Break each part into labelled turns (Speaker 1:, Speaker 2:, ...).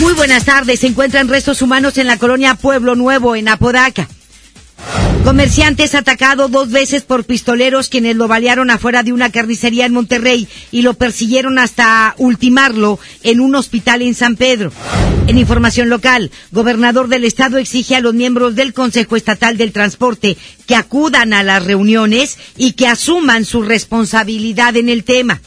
Speaker 1: Muy buenas tardes. Se encuentran restos humanos en la colonia Pueblo Nuevo, en Apodaca. Comerciante es atacado dos veces por pistoleros quienes lo balearon afuera de una carnicería en Monterrey y lo persiguieron hasta ultimarlo en un hospital en San Pedro. En información local, gobernador del estado exige a los miembros del Consejo Estatal del Transporte que acudan a las reuniones y que asuman su responsabilidad en el tema.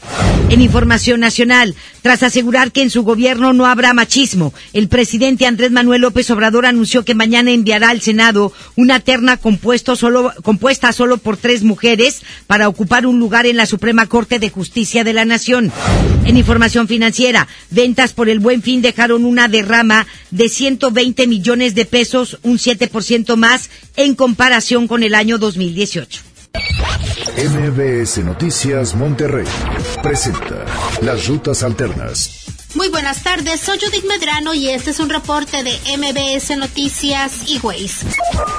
Speaker 1: En información nacional, tras asegurar que en su gobierno no habrá machismo, el presidente Andrés Manuel López Obrador anunció que mañana enviará al Senado una terna compuesta solo por tres mujeres para ocupar un lugar en la Suprema Corte de Justicia de la Nación. En información financiera, ventas por el buen fin dejaron una derrama de 120 millones de pesos, un 7% más en comparación con el año 2018.
Speaker 2: MBS Noticias Monterrey presenta Las Rutas Alternas.
Speaker 3: Muy buenas tardes, soy Judith Medrano y este es un reporte de MBS Noticias y Ways.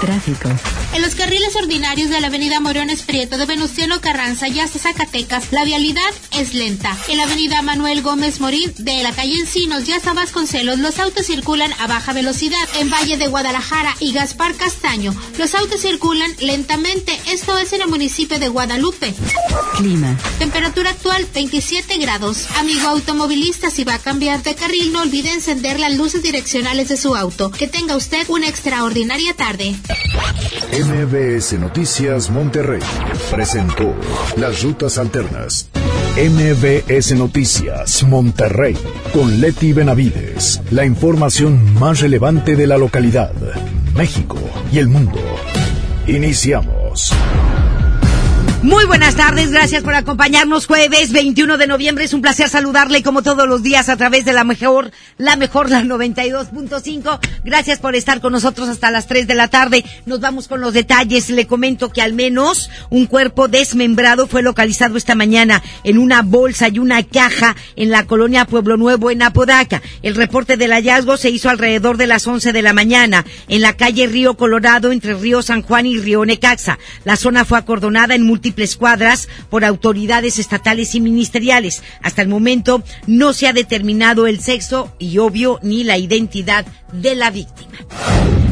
Speaker 4: Tráfico.
Speaker 3: En los carriles ordinarios de la avenida Morones Prieto de Venustiano Carranza y hasta Zacatecas, la vialidad es lenta. En la avenida Manuel Gómez Morín de la calle Encinos y hasta Vasconcelos, los autos circulan a baja velocidad. En Valle de Guadalajara y Gaspar Castaño, los autos circulan lentamente. Esto es en el municipio de Guadalupe.
Speaker 4: Clima.
Speaker 3: Temperatura actual 27 grados. Amigo automovilista, si va a cambiar de carril, no olvide encender las luces direccionales de su auto. Que tenga usted una extraordinaria tarde.
Speaker 2: MBS Noticias Monterrey presentó Las Rutas Alternas. MBS Noticias Monterrey con Leti Benavides. La información más relevante de la localidad, México y el mundo. Iniciamos.
Speaker 1: Muy buenas tardes, gracias por acompañarnos jueves 21 de noviembre. Es un placer saludarle como todos los días a través de la mejor, la mejor, la 92.5. Gracias por estar con nosotros hasta las 3 de la tarde. Nos vamos con los detalles. Le comento que al menos un cuerpo desmembrado fue localizado esta mañana en una bolsa y una caja en la colonia Pueblo Nuevo en Apodaca. El reporte del hallazgo se hizo alrededor de las 11 de la mañana en la calle Río Colorado entre Río San Juan y Río Necaxa. La zona fue acordonada en múltiples cuadras por autoridades estatales y ministeriales. Hasta el momento no se ha determinado el sexo y obvio ni la identidad de la víctima.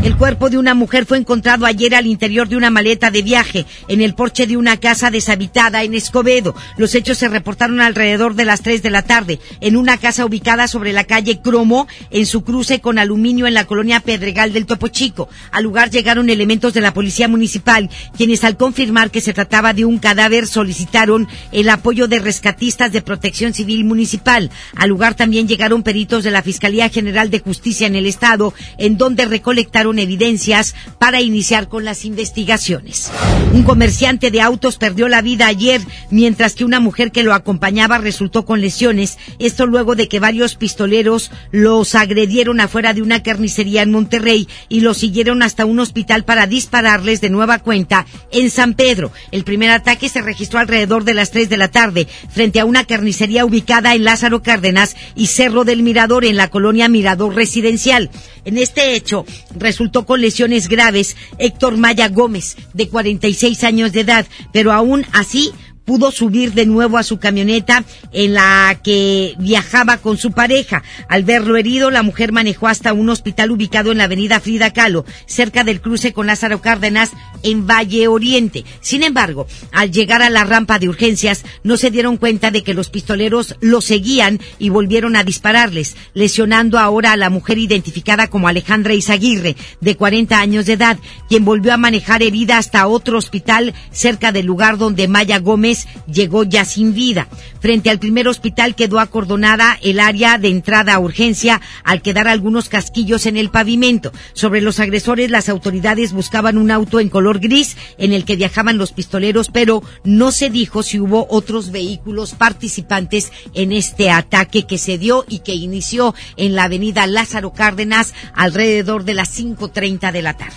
Speaker 1: El cuerpo de una mujer fue encontrado ayer al interior de una maleta de viaje en el porche de una casa deshabitada en Escobedo. Los hechos se reportaron alrededor de las 3 de la tarde en una casa ubicada sobre la calle Cromo en su cruce con aluminio en la colonia Pedregal del Topo Chico. Al lugar llegaron elementos de la policía municipal, quienes al confirmar que se trataba de un cadáver solicitaron el apoyo de rescatistas de protección civil municipal. Al lugar también llegaron peritos de la Fiscalía General de Justicia en el Estado, en donde recolectaron evidencias para iniciar con las investigaciones. Un comerciante de autos perdió la vida ayer, mientras que una mujer que lo acompañaba resultó con lesiones. Esto luego de que varios pistoleros los agredieron afuera de una carnicería en Monterrey y los siguieron hasta un hospital para dispararles de nueva cuenta en San Pedro. El primer ataque se registró alrededor de las 3 de la tarde frente a una carnicería ubicada en Lázaro Cárdenas y Cerro del Mirador en la colonia Mirador Residencial. En este hecho resultó con lesiones graves. Héctor Maya Gómez, de 46 años de edad, pero aún así pudo subir de nuevo a su camioneta en la que viajaba con su pareja. Al verlo herido, la mujer manejó hasta un hospital ubicado en la avenida Frida Kahlo, cerca del cruce con Lázaro Cárdenas, en Valle Oriente. Sin embargo, al llegar a la rampa de urgencias, no se dieron cuenta de que los pistoleros lo seguían y volvieron a dispararles, lesionando ahora a la mujer identificada como Alejandra Izaguirre, de 40 años de edad, quien volvió a manejar herida hasta otro hospital cerca del lugar donde Maya Gómez llegó ya sin vida. Frente al primer hospital quedó acordonada el área de entrada a urgencia al quedar algunos casquillos en el pavimento. Sobre los agresores, las autoridades buscaban un auto en color gris en el que viajaban los pistoleros, pero no se dijo si hubo otros vehículos participantes en este ataque que se dio y que inició en la avenida Lázaro Cárdenas alrededor de las 5.30 de la tarde.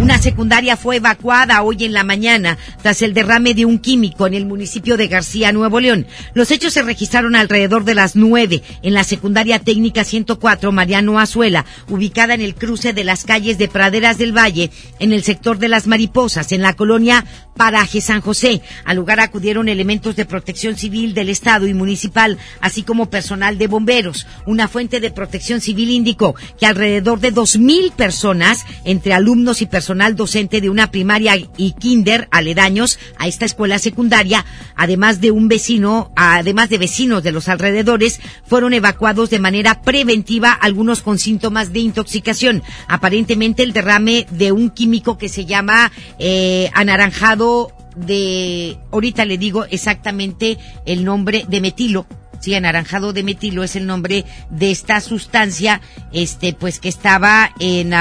Speaker 1: Una secundaria fue evacuada hoy en la mañana tras el derrame de un químico el municipio de García, Nuevo León. Los hechos se registraron alrededor de las 9 en la secundaria técnica 104 Mariano Azuela, ubicada en el cruce de las calles de Praderas del Valle, en el sector de las Mariposas, en la colonia Paraje San José. Al lugar acudieron elementos de protección civil del Estado y municipal, así como personal de bomberos. Una fuente de protección civil indicó que alrededor de dos mil personas, entre alumnos y personal docente de una primaria y kinder aledaños a esta escuela secundaria, además de un vecino, además de vecinos de los alrededores, fueron evacuados de manera preventiva, algunos con síntomas de intoxicación. Aparentemente el derrame de un químico que se llama eh, anaranjado de, ahorita le digo exactamente el nombre de metilo, sí, anaranjado de metilo es el nombre de esta sustancia, este, pues que estaba en,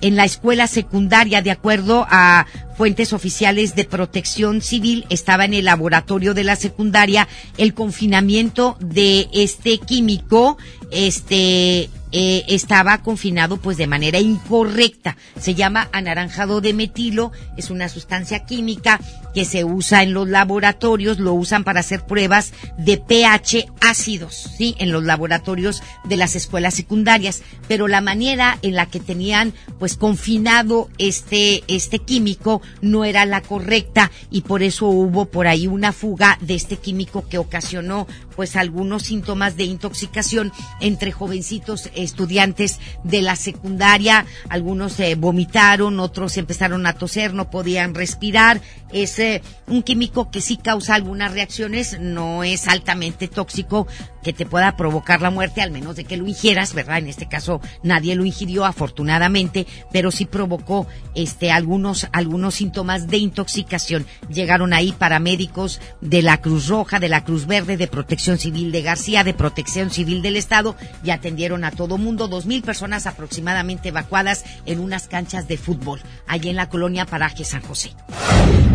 Speaker 1: en la escuela secundaria, de acuerdo a fuentes oficiales de protección civil, estaba en el laboratorio de la secundaria el confinamiento de este químico, este, eh, estaba confinado pues de manera incorrecta. Se llama anaranjado de metilo, es una sustancia química que se usa en los laboratorios, lo usan para hacer pruebas de pH ácidos, ¿sí? En los laboratorios de las escuelas secundarias, pero la manera en la que tenían pues confinado este este químico no era la correcta y por eso hubo por ahí una fuga de este químico que ocasionó pues algunos síntomas de intoxicación entre jovencitos estudiantes de la secundaria, algunos se vomitaron, otros empezaron a toser, no podían respirar, es eh, un químico que sí causa algunas reacciones, no es altamente tóxico que te pueda provocar la muerte, al menos de que lo ingieras, ¿verdad? En este caso nadie lo ingirió afortunadamente, pero sí provocó este algunos algunos síntomas de intoxicación. Llegaron ahí paramédicos de la Cruz Roja, de la Cruz Verde, de Protección Civil de García, de Protección Civil del Estado y atendieron a todo mundo, dos mil personas aproximadamente evacuadas en unas canchas de fútbol, allí en la colonia Paraje San José.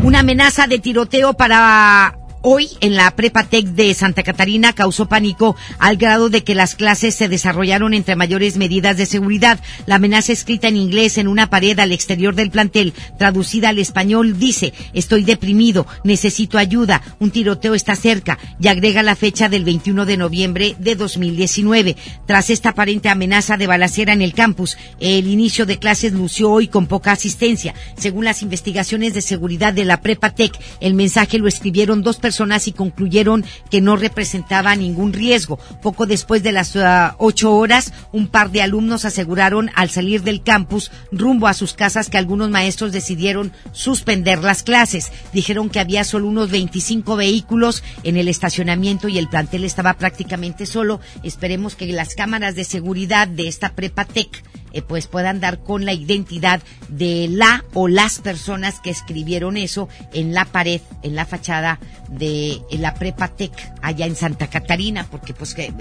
Speaker 1: Una amenaza de tiroteo para hoy en la Prepatec de Santa Catarina causó pánico al grado de que las clases se desarrollaron entre mayores medidas de seguridad. La amenaza escrita en inglés en una pared al exterior del plantel, traducida al español, dice, estoy deprimido, necesito ayuda, un tiroteo está cerca y agrega la fecha del 21 de noviembre de 2019. Tras esta aparente amenaza de balacera en el campus, el inicio de clases lució hoy con poca asistencia. Según las investigaciones de seguridad de la Prepatec, el mensaje lo escribieron dos personas personas y concluyeron que no representaba ningún riesgo. Poco después de las ah, ocho horas, un par de alumnos aseguraron al salir del campus rumbo a sus casas que algunos maestros decidieron suspender las clases. Dijeron que había solo unos 25 vehículos en el estacionamiento y el plantel estaba prácticamente solo. Esperemos que las cámaras de seguridad de esta prepatec eh, pues puedan dar con la identidad de la o las personas que escribieron eso en la pared, en la fachada de la Prepa Tech allá en Santa Catarina, porque pues eh,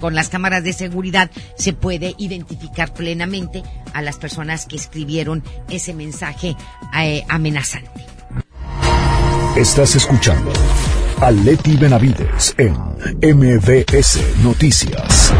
Speaker 1: con las cámaras de seguridad se puede identificar plenamente a las personas que escribieron ese mensaje eh, amenazante.
Speaker 2: Estás escuchando a Leti Benavides en MBS Noticias.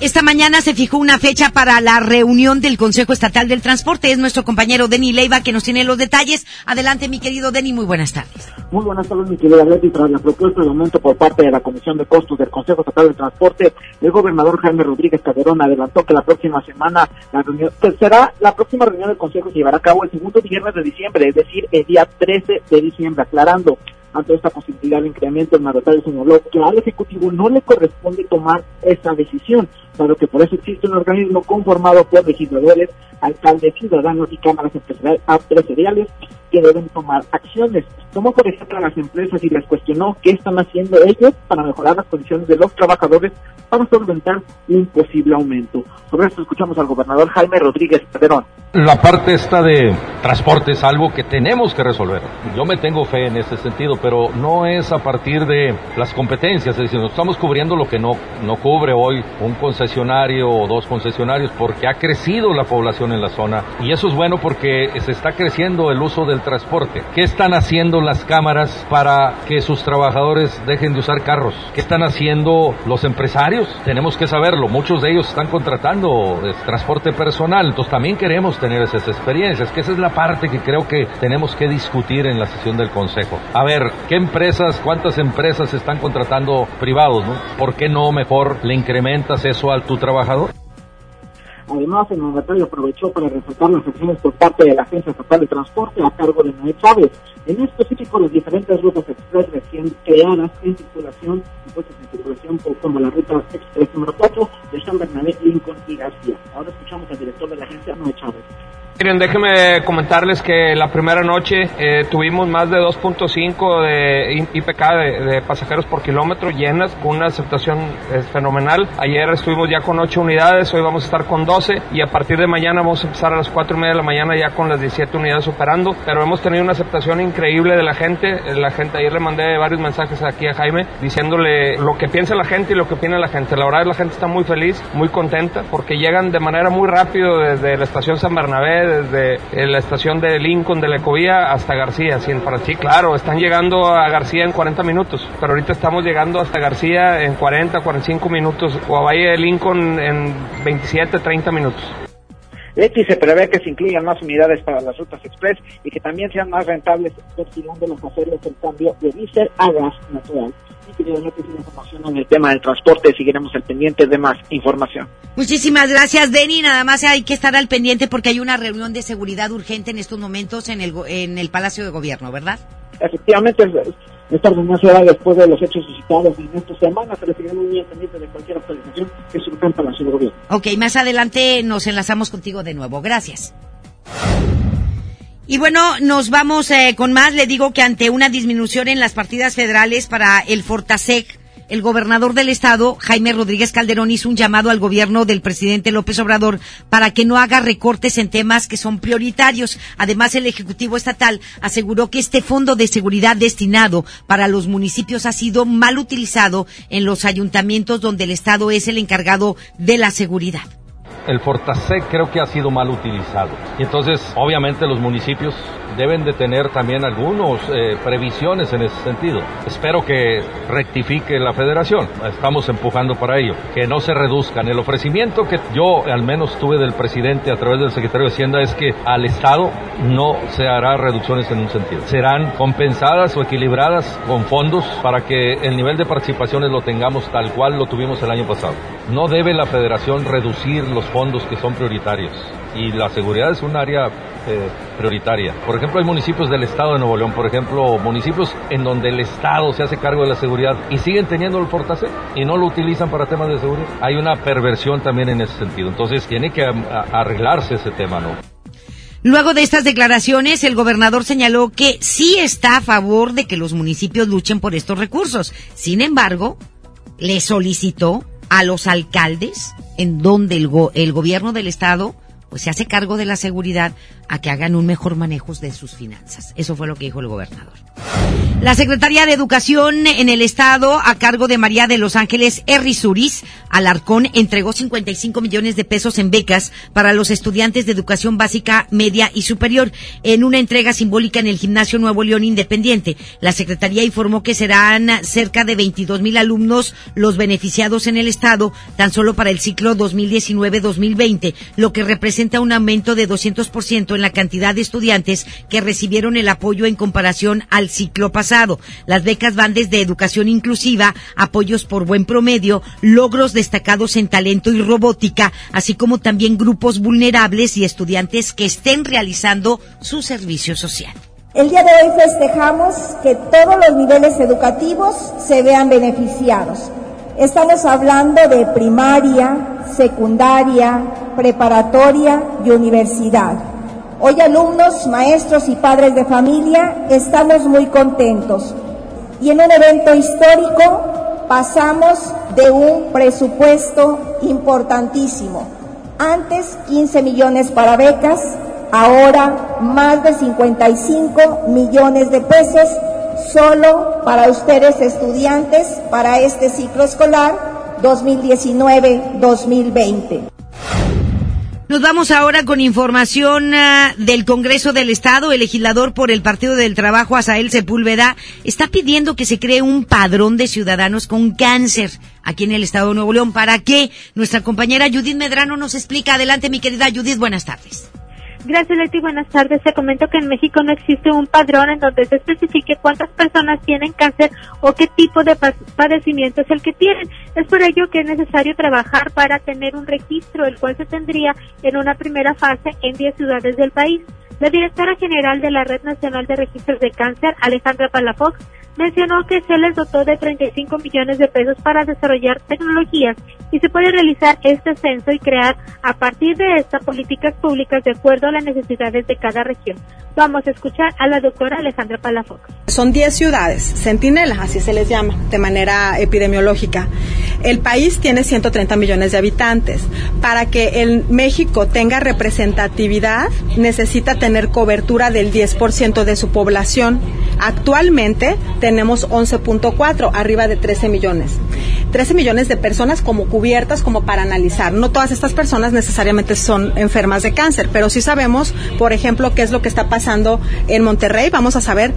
Speaker 1: Esta mañana se fijó una fecha para la reunión del Consejo Estatal del Transporte. Es nuestro compañero Denny Leiva que nos tiene los detalles. Adelante, mi querido Denny, muy buenas tardes.
Speaker 5: Muy buenas tardes, mi querida Leti. Tras la propuesta de aumento por parte de la Comisión de Costos del Consejo Estatal del Transporte, el gobernador Jaime Rodríguez Calderón adelantó que la próxima semana la reunión, será la próxima reunión del Consejo se llevará a cabo el segundo viernes de diciembre, es decir, el día 13 de diciembre, aclarando ante esta posibilidad de incremento, el mandatario señaló que al Ejecutivo no le corresponde tomar esa decisión, dado que por eso existe un organismo conformado por legisladores, alcaldes, ciudadanos y cámaras empresariales que deben tomar acciones. Tomó por ejemplo a las empresas y les cuestionó qué están haciendo ellos para mejorar las condiciones de los trabajadores para solventar un posible aumento. Sobre esto escuchamos al gobernador Jaime Rodríguez Perón.
Speaker 6: La parte esta de transporte es algo que tenemos que resolver. Yo me tengo fe en ese sentido, pero no es a partir de las competencias, es decir, no estamos cubriendo lo que no, no cubre hoy un concesionario o dos concesionarios, porque ha crecido la población en la zona y eso es bueno porque se está creciendo el uso del transporte. ¿Qué están haciendo las cámaras para que sus trabajadores dejen de usar carros? ¿Qué están haciendo los empresarios? Tenemos que saberlo. Muchos de ellos están contratando eh, transporte personal, entonces también queremos tener esas experiencias, que esa es la parte que creo que tenemos que discutir en la sesión del Consejo. A ver, ¿qué empresas, cuántas empresas están contratando privados? ¿no? ¿Por qué no mejor le incrementas eso a tu trabajador?
Speaker 5: Además, el mandatario aprovechó para resaltar las acciones por parte de la Agencia Estatal de Transporte a cargo de Noé Chávez. En específico, las diferentes rutas express recién creadas en circulación puestas en circulación como la ruta express número 4 de San Bernabé, Lincoln y García. Ahora escuchamos al director de la agencia, Noé Chávez.
Speaker 7: Miren, déjenme comentarles que la primera noche eh, tuvimos más de 2.5 de IPK de, pasajeros por kilómetro llenas, con una aceptación eh, fenomenal. Ayer estuvimos ya con 8 unidades, hoy vamos a estar con 12 y a partir de mañana vamos a empezar a las 4 y media de la mañana ya con las 17 unidades operando. Pero hemos tenido una aceptación increíble de la gente. Eh, la gente, ayer le mandé varios mensajes aquí a Jaime diciéndole lo que piensa la gente y lo que opina la gente. La verdad la gente está muy feliz, muy contenta porque llegan de manera muy rápido desde la estación San Bernabé, desde la estación de Lincoln de la Ecovía hasta García. Sí, para sí, claro, están llegando a García en 40 minutos, pero ahorita estamos llegando hasta García en 40, 45 minutos o a Valle de Lincoln en 27, 30 minutos.
Speaker 5: Leti se prevé que se incluyan más unidades para las rutas express y que también sean más rentables, los hacerles el cambio de diésel a gas natural información en el tema del transporte. Seguiremos al pendiente de más información.
Speaker 1: Muchísimas gracias, Denny. Nada más hay que estar al pendiente porque hay una reunión de seguridad urgente en estos momentos en el, en el Palacio de Gobierno, ¿verdad?
Speaker 5: Efectivamente, esta reunión será después de los hechos suscitados en esta semana, pero seguiremos muy pendiente de cualquier actualización que surja en Palacio de Gobierno.
Speaker 1: Ok, más adelante nos enlazamos contigo de nuevo. Gracias. Y bueno, nos vamos eh, con más. Le digo que ante una disminución en las partidas federales para el Fortasec, el gobernador del estado, Jaime Rodríguez Calderón, hizo un llamado al gobierno del presidente López Obrador para que no haga recortes en temas que son prioritarios. Además, el Ejecutivo Estatal aseguró que este fondo de seguridad destinado para los municipios ha sido mal utilizado en los ayuntamientos donde el estado es el encargado de la seguridad
Speaker 6: el Fortasec creo que ha sido mal utilizado. Y entonces, obviamente, los municipios deben de tener también algunas eh, previsiones en ese sentido. Espero que rectifique la federación. Estamos empujando para ello. Que no se reduzcan. El ofrecimiento que yo al menos tuve del presidente a través del secretario de Hacienda es que al Estado no se hará reducciones en un sentido. Serán compensadas o equilibradas con fondos para que el nivel de participaciones lo tengamos tal cual lo tuvimos el año pasado. No debe la federación reducir los fondos que son prioritarios y la seguridad es un área eh, prioritaria. Por ejemplo, hay municipios del estado de Nuevo León, por ejemplo, municipios en donde el estado se hace cargo de la seguridad y siguen teniendo el Fortasec y no lo utilizan para temas de seguridad. Hay una perversión también en ese sentido. Entonces, tiene que arreglarse ese tema, ¿no?
Speaker 1: Luego de estas declaraciones, el gobernador señaló que sí está a favor de que los municipios luchen por estos recursos. Sin embargo, le solicitó a los alcaldes en donde el, el gobierno del estado pues se hace cargo de la seguridad a que hagan un mejor manejo de sus finanzas. Eso fue lo que dijo el gobernador. La Secretaría de Educación en el Estado, a cargo de María de Los Ángeles Errizuris, Alarcón, entregó 55 millones de pesos en becas para los estudiantes de educación básica, media y superior en una entrega simbólica en el Gimnasio Nuevo León Independiente. La Secretaría informó que serán cerca de 22 mil alumnos los beneficiados en el Estado, tan solo para el ciclo 2019-2020, lo que representa un aumento de 200% en la cantidad de estudiantes que recibieron el apoyo en comparación al ciclo pasado. Las becas van desde educación inclusiva, apoyos por buen promedio, logros destacados en talento y robótica, así como también grupos vulnerables y estudiantes que estén realizando su servicio social.
Speaker 8: El día de hoy festejamos que todos los niveles educativos se vean beneficiados. Estamos hablando de primaria, secundaria, preparatoria y universidad. Hoy alumnos, maestros y padres de familia estamos muy contentos y en un evento histórico pasamos de un presupuesto importantísimo. Antes 15 millones para becas ahora más de 55 millones de pesos solo para ustedes estudiantes para este ciclo escolar 2019-2020.
Speaker 1: Nos vamos ahora con información uh, del Congreso del Estado. El legislador por el Partido del Trabajo, Asael Sepúlveda, está pidiendo que se cree un padrón de ciudadanos con cáncer aquí en el Estado de Nuevo León. ¿Para qué? Nuestra compañera Judith Medrano nos explica. Adelante, mi querida Judith, buenas tardes.
Speaker 9: Gracias, Leti. Buenas tardes. Se comento que en México no existe un padrón en donde se especifique cuántas personas tienen cáncer o qué tipo de padecimiento es el que tienen. Es por ello que es necesario trabajar para tener un registro, el cual se tendría en una primera fase en 10 ciudades del país. La directora general de la Red Nacional de Registros de Cáncer, Alejandra Palafox, mencionó que se les dotó de 35 millones de pesos para desarrollar tecnologías y se puede realizar este censo y crear a partir de estas políticas públicas de acuerdo a las necesidades de cada región. Vamos a escuchar a la doctora Alejandra Palafox.
Speaker 10: Son 10 ciudades, centinelas, así se les llama, de manera epidemiológica. El país tiene 130 millones de habitantes. Para que el México tenga representatividad, necesita tener cobertura del 10% de su población. Actualmente tenemos 11.4, arriba de 13 millones. 13 millones de personas como cubiertas como para analizar. No todas estas personas necesariamente son enfermas de cáncer, pero sí sabemos, por ejemplo, qué es lo que está pasando en Monterrey. Vamos a saber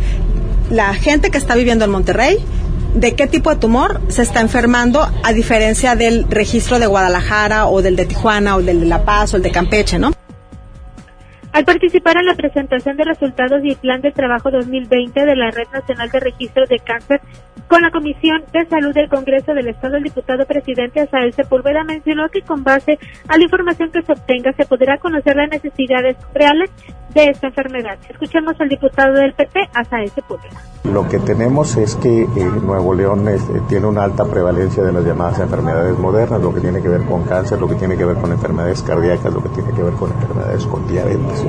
Speaker 10: la gente que está viviendo en Monterrey, de qué tipo de tumor se está enfermando a diferencia del registro de Guadalajara o del de Tijuana o del de La Paz o el de Campeche, ¿no?
Speaker 9: Al participar en la presentación de resultados y plan de trabajo 2020 de la Red Nacional de Registro de Cáncer con la Comisión de Salud del Congreso del Estado, el diputado presidente Asael Sepúlveda mencionó que con base a la información que se obtenga se podrá conocer las necesidades reales de esta enfermedad. Escuchemos al diputado del PP, Asael Sepúlveda.
Speaker 11: Lo que tenemos es que eh, Nuevo León este, tiene una alta prevalencia de las llamadas enfermedades modernas, lo que tiene que ver con cáncer, lo que tiene que ver con enfermedades cardíacas, lo que tiene que ver con enfermedades con diabetes.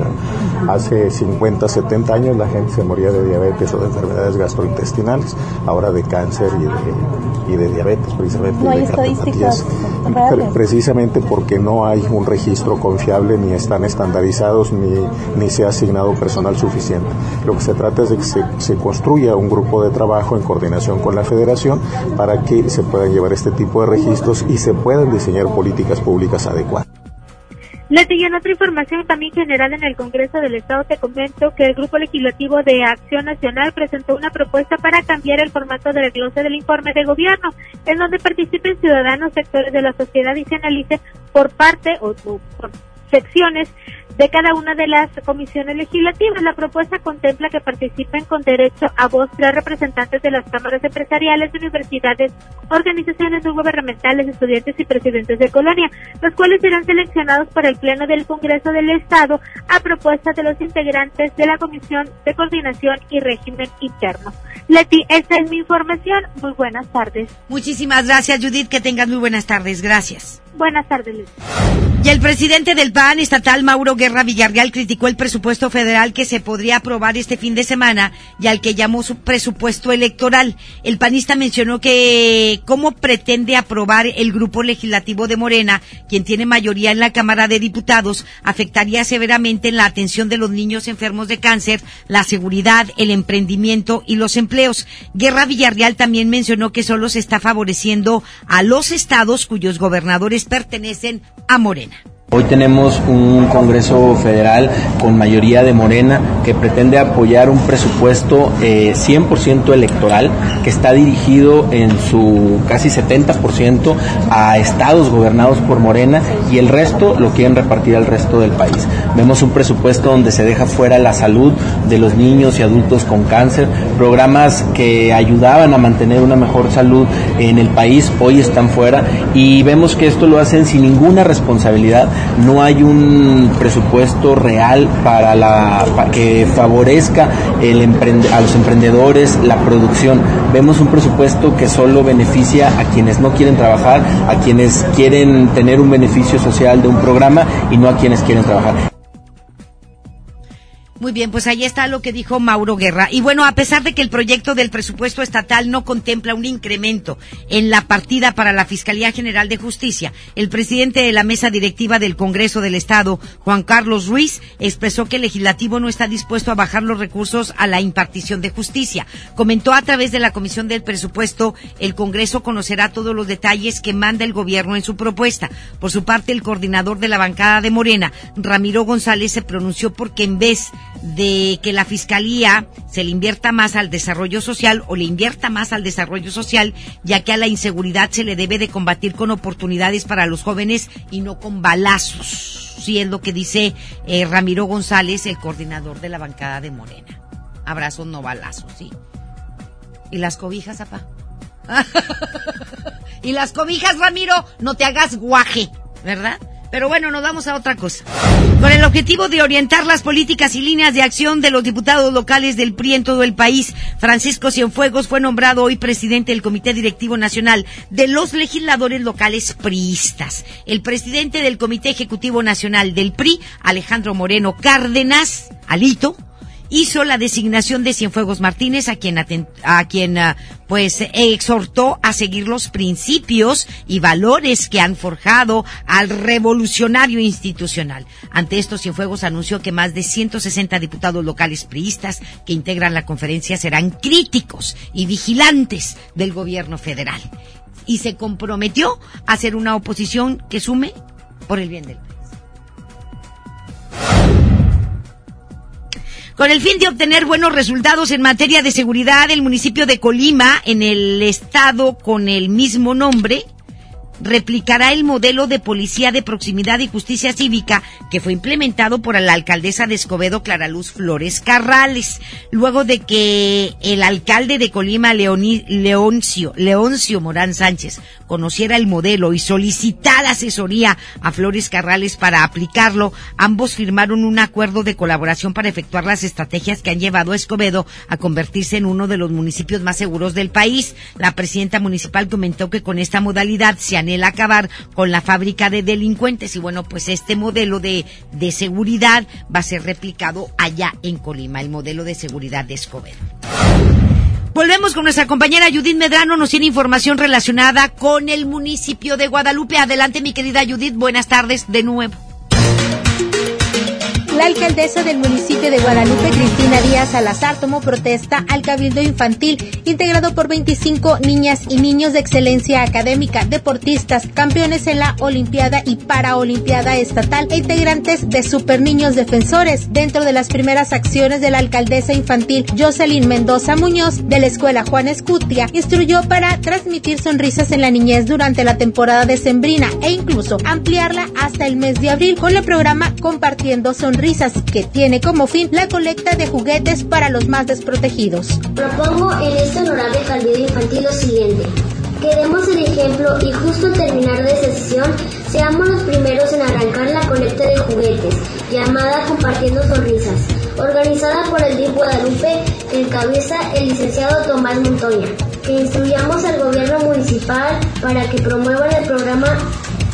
Speaker 11: Hace 50, 70 años la gente se moría de diabetes o de enfermedades gastrointestinales, ahora de cáncer y de, diabetes precisamente.
Speaker 12: No hay estadísticas
Speaker 11: Precisamente porque no hay un registro confiable, ni están estandarizados, ni, ni se ha asignado personal suficiente. Lo que se trata es de que se, construya un grupo de trabajo en coordinación con la federación para que se puedan llevar este tipo de registros y se puedan diseñar políticas públicas adecuadas.
Speaker 9: Leti, en otra información también general en el Congreso del Estado te comento que el Grupo Legislativo de Acción Nacional presentó una propuesta para cambiar el formato del desglose del informe de gobierno, en donde participen ciudadanos, sectores de la sociedad y se analice por parte o por secciones de cada una de las comisiones legislativas. La propuesta contempla que participen con derecho a voz tres representantes de las cámaras empresariales, universidades, organizaciones no gubernamentales, estudiantes y presidentes de colonia, los cuales serán seleccionados para el Pleno del Congreso del Estado a propuesta de los integrantes de la Comisión de Coordinación y Régimen Interno. Leti, esta es mi información. Muy buenas tardes.
Speaker 1: Muchísimas gracias, Judith. Que tengas muy buenas tardes. Gracias.
Speaker 9: Buenas tardes, Leti.
Speaker 1: Y el presidente del PAN estatal, Mauro Guerra Villarreal, criticó el presupuesto federal que se podría aprobar este fin de semana y al que llamó su presupuesto electoral. El panista mencionó que cómo pretende aprobar el grupo legislativo de Morena, quien tiene mayoría en la Cámara de Diputados, afectaría severamente en la atención de los niños enfermos de cáncer, la seguridad, el emprendimiento y los empleos. Guerra Villarreal también mencionó que solo se está favoreciendo a los estados cuyos gobernadores pertenecen a Morena.
Speaker 13: Hoy tenemos un Congreso Federal con mayoría de Morena que pretende apoyar un presupuesto eh, 100% electoral que está dirigido en su casi 70% a estados gobernados por Morena y el resto lo quieren repartir al resto del país. Vemos un presupuesto donde se deja fuera la salud de los niños y adultos con cáncer, programas que ayudaban a mantener una mejor salud en el país hoy están fuera y vemos que esto lo hacen sin ninguna responsabilidad no hay un presupuesto real para, la, que favorezca el a los emprendedores, la producción. Vemos un presupuesto que solo beneficia a quienes no quieren trabajar, a quienes quieren tener un beneficio social de un programa y no a quienes quieren trabajar.
Speaker 1: Muy bien, pues ahí está lo que dijo Mauro Guerra. Y bueno, a pesar de que el proyecto del presupuesto estatal no contempla un incremento en la partida para la Fiscalía General de Justicia, el presidente de la mesa directiva del Congreso del Estado, Juan Carlos Ruiz, expresó que el legislativo no está dispuesto a bajar los recursos a la impartición de justicia. Comentó a través de la Comisión del Presupuesto, el Congreso conocerá todos los detalles que manda el gobierno en su propuesta. Por su parte, el coordinador de la bancada de Morena, Ramiro González, se pronunció porque en vez que la fiscalía se le invierta más al desarrollo social o le invierta más al desarrollo social, ya que a la inseguridad se le debe de combatir con oportunidades para los jóvenes y no con balazos. Sí es lo que dice eh, Ramiro González, el coordinador de la bancada de Morena. Abrazos, no balazos, sí. ¿Y las cobijas, apá? y las cobijas, Ramiro, no te hagas guaje, ¿verdad? Pero bueno, nos vamos a otra cosa. Con el objetivo de orientar las políticas y líneas de acción de los diputados locales del PRI en todo el país, Francisco Cienfuegos fue nombrado hoy presidente del Comité Directivo Nacional de los legisladores locales priistas. El presidente del Comité Ejecutivo Nacional del PRI, Alejandro Moreno Cárdenas, Alito, hizo la designación de Cienfuegos Martínez, a quien, a quien ah, pues exhortó a seguir los principios y valores que han forjado al revolucionario institucional. Ante esto, Cienfuegos anunció que más de 160 diputados locales priistas que integran la conferencia serán críticos y vigilantes del gobierno federal. Y se comprometió a hacer una oposición que sume por el bien del país. Con el fin de obtener buenos resultados en materia de seguridad, el municipio de Colima, en el estado con el mismo nombre, replicará el modelo de policía de proximidad y justicia cívica que fue implementado por la alcaldesa de Escobedo, Claraluz Flores Carrales, luego de que el alcalde de Colima, Leoncio, Leoncio Morán Sánchez, conociera el modelo y solicitara asesoría a Flores Carrales para aplicarlo, ambos firmaron un acuerdo de colaboración para efectuar las estrategias que han llevado a Escobedo a convertirse en uno de los municipios más seguros del país. La presidenta municipal comentó que con esta modalidad se anhela acabar con la fábrica de delincuentes y bueno, pues este modelo de, de seguridad va a ser replicado allá en Colima, el modelo de seguridad de Escobedo. Volvemos con nuestra compañera Judith Medrano, nos tiene información relacionada con el municipio de Guadalupe. Adelante, mi querida Judith, buenas tardes de nuevo.
Speaker 3: La alcaldesa del municipio de Guadalupe, Cristina Díaz Salazar, tomó protesta al Cabildo Infantil, integrado por 25 niñas y niños de excelencia académica, deportistas, campeones en la Olimpiada y Paraolimpiada Estatal e integrantes de Super Niños Defensores. Dentro de las primeras acciones de la alcaldesa infantil, Jocelyn Mendoza Muñoz, de la Escuela Juan Escutia, instruyó para transmitir sonrisas en la niñez durante la temporada decembrina e incluso ampliarla hasta el mes de abril con el programa Compartiendo Sonrisas que tiene como fin la colecta de juguetes para los más desprotegidos.
Speaker 14: Propongo en este honorable cabildo infantil lo siguiente. Que demos el ejemplo y justo al terminar de sesión seamos los primeros en arrancar la colecta de juguetes, llamada Compartiendo Sonrisas, organizada por el DIF Guadalupe, que encabeza el licenciado Tomás Montoya. Que instruyamos al gobierno municipal para que promuevan el programa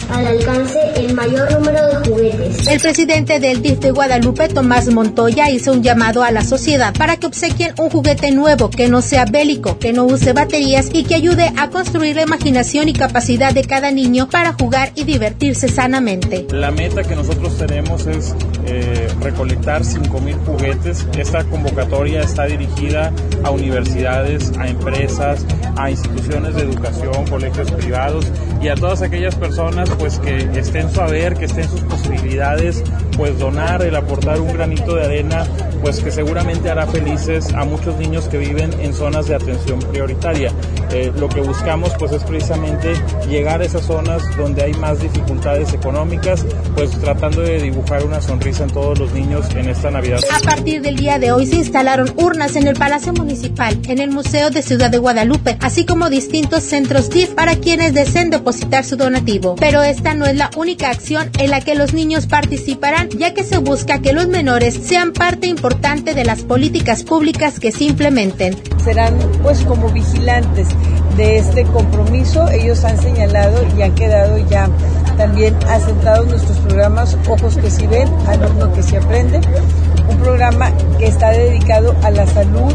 Speaker 14: al alcance el mayor número de juguetes.
Speaker 3: El presidente del DIF de Guadalupe, Tomás Montoya, hizo un llamado a la sociedad para que obsequien un juguete nuevo que no sea bélico, que no use baterías y que ayude a construir la imaginación y capacidad de cada niño para jugar y divertirse sanamente.
Speaker 15: La meta que nosotros tenemos es eh, recolectar 5.000 juguetes. Esta convocatoria está dirigida a universidades, a empresas, a instituciones de educación, colegios privados y a todas aquellas personas pues que estén su haber, que estén sus posibilidades, pues donar, el aportar un granito de arena, pues que seguramente hará felices a muchos niños que viven en zonas de atención prioritaria. Eh, lo que buscamos pues es precisamente llegar a esas zonas donde hay más dificultades económicas, pues tratando de dibujar una sonrisa en todos los niños en esta Navidad.
Speaker 3: A partir del día de hoy se instalaron urnas en el Palacio Municipal, en el Museo de Ciudad de Guadalupe, así como distintos centros DIF para quienes deseen depositar su donativo. Pero esta no es la única acción en la que los niños participarán, ya que se busca que los menores sean parte importante de las políticas públicas que se implementen.
Speaker 16: Serán pues como vigilantes de este compromiso. Ellos han señalado y han quedado ya también asentados nuestros programas Ojos que sí ven, Alumno que sí aprende, un programa que está dedicado a la salud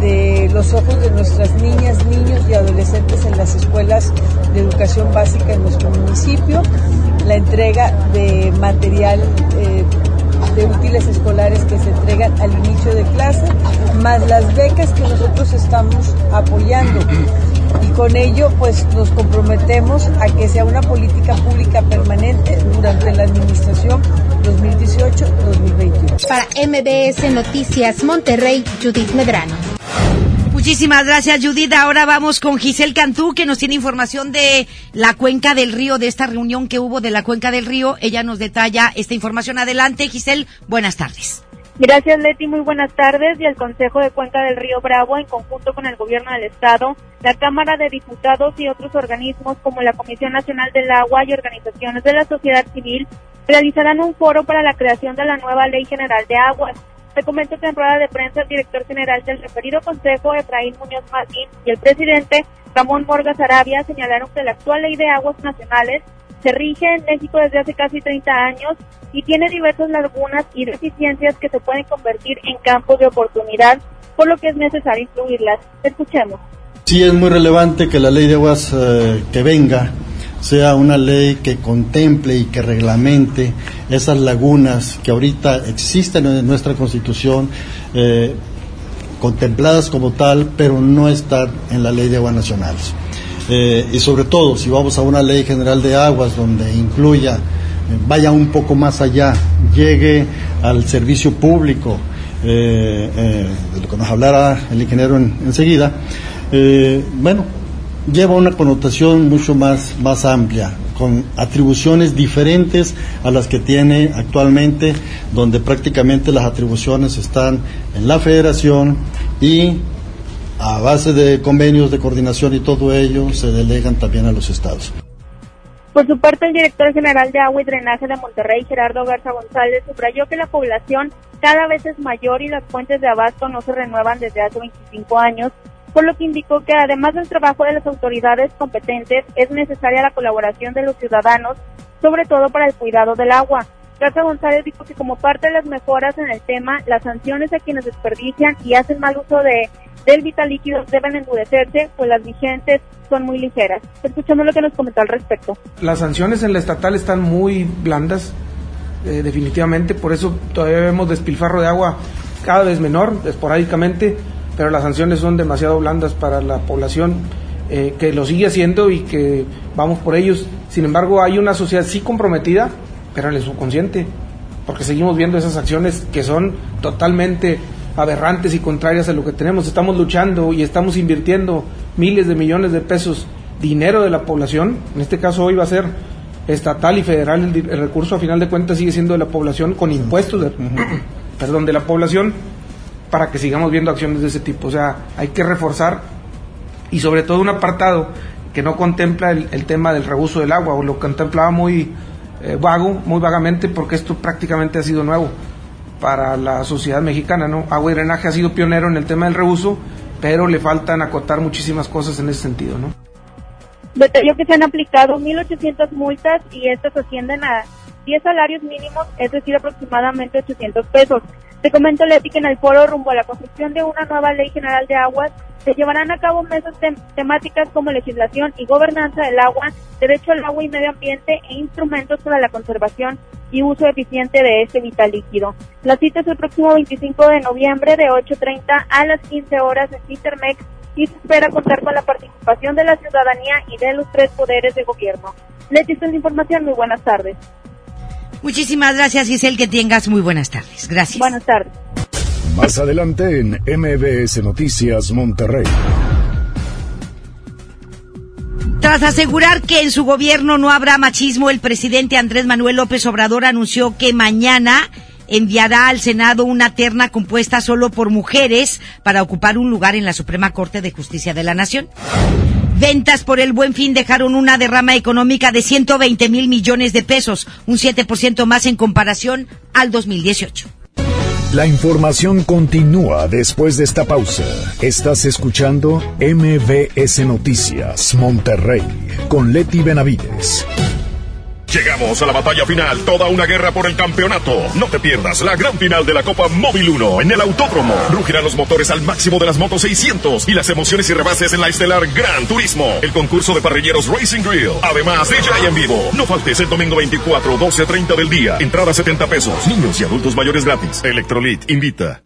Speaker 16: de los ojos de nuestras niñas, niños y adolescentes en las escuelas de educación básica en nuestro municipio, la entrega de material eh, de útiles escolares que se entregan al inicio de clase, más las becas que nosotros estamos apoyando. Y con ello, pues nos comprometemos a que sea una política pública permanente durante la administración 2018-2021.
Speaker 3: Para MBS Noticias Monterrey, Judith Medrano.
Speaker 1: Muchísimas gracias, Judith. Ahora vamos con Giselle Cantú, que nos tiene información de la cuenca del río, de esta reunión que hubo de la cuenca del río. Ella nos detalla esta información. Adelante, Giselle. Buenas tardes.
Speaker 17: Gracias, Leti. Muy buenas tardes. Y el Consejo de Cuenca del Río Bravo, en conjunto con el Gobierno del Estado, la Cámara de Diputados y otros organismos como la Comisión Nacional del Agua y organizaciones de la sociedad civil, realizarán un foro para la creación de la nueva Ley General de Aguas. Te comento que en rueda de prensa el director general del referido consejo, Efraín Muñoz Martín, y el presidente, Ramón Morgas Arabia, señalaron que la actual ley de aguas nacionales se rige en México desde hace casi 30 años y tiene diversas lagunas y deficiencias que se pueden convertir en campos de oportunidad, por lo que es necesario incluirlas. Escuchemos.
Speaker 18: Sí, es muy relevante que la ley de aguas eh, que venga sea una ley que contemple y que reglamente esas lagunas que ahorita existen en nuestra Constitución, eh, contempladas como tal, pero no están en la ley de aguas nacionales. Eh, y sobre todo, si vamos a una ley general de aguas donde incluya, eh, vaya un poco más allá, llegue al servicio público, de lo que nos hablará el ingeniero enseguida, bueno, lleva una connotación mucho más, más amplia, con atribuciones diferentes a las que tiene actualmente, donde prácticamente las atribuciones están en la federación y a base de convenios de coordinación y todo ello se delegan también a los estados.
Speaker 17: Por su parte, el director general de Agua y Drenaje de Monterrey, Gerardo Garza González, subrayó que la población cada vez es mayor y las fuentes de abasto no se renuevan desde hace 25 años por lo que indicó que además del trabajo de las autoridades competentes, es necesaria la colaboración de los ciudadanos, sobre todo para el cuidado del agua. Garza González dijo que como parte de las mejoras en el tema, las sanciones a quienes desperdician y hacen mal uso de del vital líquido deben endurecerse, pues las vigentes son muy ligeras. Escuchando lo que nos comentó al respecto.
Speaker 19: Las sanciones en la estatal están muy blandas, eh, definitivamente, por eso todavía vemos despilfarro de agua cada vez menor, esporádicamente pero las sanciones son demasiado blandas para la población eh, que lo sigue haciendo y que vamos por ellos. Sin embargo, hay una sociedad sí comprometida, pero en el subconsciente, porque seguimos viendo esas acciones que son totalmente aberrantes y contrarias a lo que tenemos. Estamos luchando y estamos invirtiendo miles de millones de pesos, dinero de la población, en este caso hoy va a ser estatal y federal, el, recurso a final de cuentas sigue siendo de la población con impuestos, de, perdón, de la población para que sigamos viendo acciones de ese tipo. O sea, hay que reforzar y sobre todo un apartado que no contempla el, tema del reuso del agua o lo contemplaba muy eh, vago, muy vagamente, porque esto prácticamente ha sido nuevo para la sociedad mexicana, ¿no? Agua y drenaje ha sido pionero en el tema del reuso, pero le faltan acotar muchísimas cosas en ese sentido, ¿no?
Speaker 17: Detalló que se han aplicado 1.800 multas y estas ascienden a 10 salarios mínimos, es decir, aproximadamente 800 pesos. Te comento, Leti, que en el foro rumbo a la construcción de una nueva ley general de aguas se llevarán a cabo mesas temáticas como legislación y gobernanza del agua, derecho al agua y medio ambiente e instrumentos para la conservación y uso eficiente de este vital líquido. La cita es el próximo 25 de noviembre de 8.30 a las 15 horas en Intermex y se espera contar con la participación de la ciudadanía y de los tres poderes de gobierno. Leti, esta es la información. Muy buenas tardes.
Speaker 1: Muchísimas gracias, Giselle. Que tengas muy buenas tardes. Gracias.
Speaker 17: Buenas tardes.
Speaker 2: Más adelante en MBS Noticias Monterrey.
Speaker 1: Tras asegurar que en su gobierno no habrá machismo, el presidente Andrés Manuel López Obrador anunció que mañana enviará al Senado una terna compuesta solo por mujeres para ocupar un lugar en la Suprema Corte de Justicia de la Nación. Ventas por el buen fin dejaron una derrama económica de 120 mil millones de pesos, un 7% más en comparación al 2018.
Speaker 2: La información continúa después de esta pausa. Estás escuchando MBS Noticias Monterrey con Leti Benavides.
Speaker 20: Llegamos a la batalla final, toda una guerra por el campeonato. No te pierdas la gran final de la Copa Móvil 1 en el Autódromo. Rugirán los motores al máximo de las motos 600 y las emociones y rebases en la estelar Gran Turismo. El concurso de parrilleros Racing Grill. Además, DJ en vivo. No faltes el domingo 24, 12.30 del día. Entrada 70 pesos. Niños y adultos mayores gratis. Electrolit invita.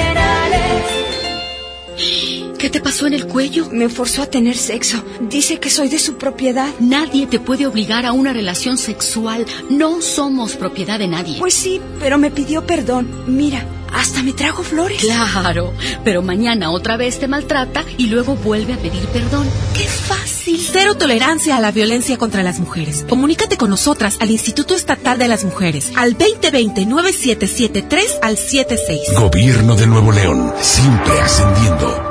Speaker 21: ¿Qué te pasó en el cuello?
Speaker 22: Me forzó a tener sexo. Dice que soy de su propiedad.
Speaker 21: Nadie te puede obligar a una relación sexual. No somos propiedad de nadie.
Speaker 22: Pues sí, pero me pidió perdón. Mira, hasta me trajo flores.
Speaker 21: Claro, pero mañana otra vez te maltrata y luego vuelve a pedir perdón. ¡Qué fácil!
Speaker 23: Cero tolerancia a la violencia contra las mujeres. Comunícate con nosotras al Instituto Estatal de las Mujeres al 2020-9773 al 76.
Speaker 20: Gobierno de Nuevo León, siempre ascendiendo.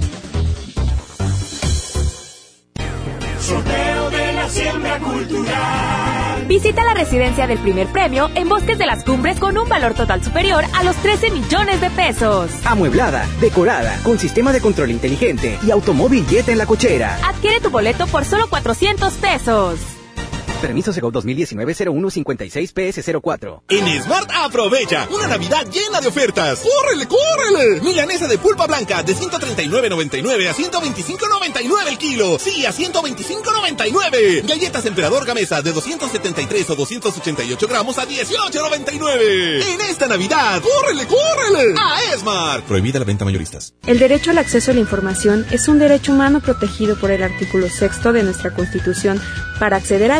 Speaker 24: Visita la residencia del primer premio en Bosques de las Cumbres con un valor total superior a los 13 millones de pesos.
Speaker 25: Amueblada, decorada, con sistema de control inteligente y automóvil jet en la cochera.
Speaker 24: Adquiere tu boleto por solo 400 pesos.
Speaker 25: Permiso Segov 2019-0156-PS04.
Speaker 26: En Smart aprovecha una Navidad llena de ofertas. ¡Córrele, córrele! Milanesa de pulpa blanca de 139.99 a 125.99 el kilo. Sí, a 125.99. Galletas Emperador Gamesa de 273 o 288 gramos a 18.99. En esta Navidad, ¡córrele, córrele! A Smart. Prohibida la venta mayoristas.
Speaker 27: El derecho al acceso a la información es un derecho humano protegido por el artículo sexto de nuestra Constitución para acceder a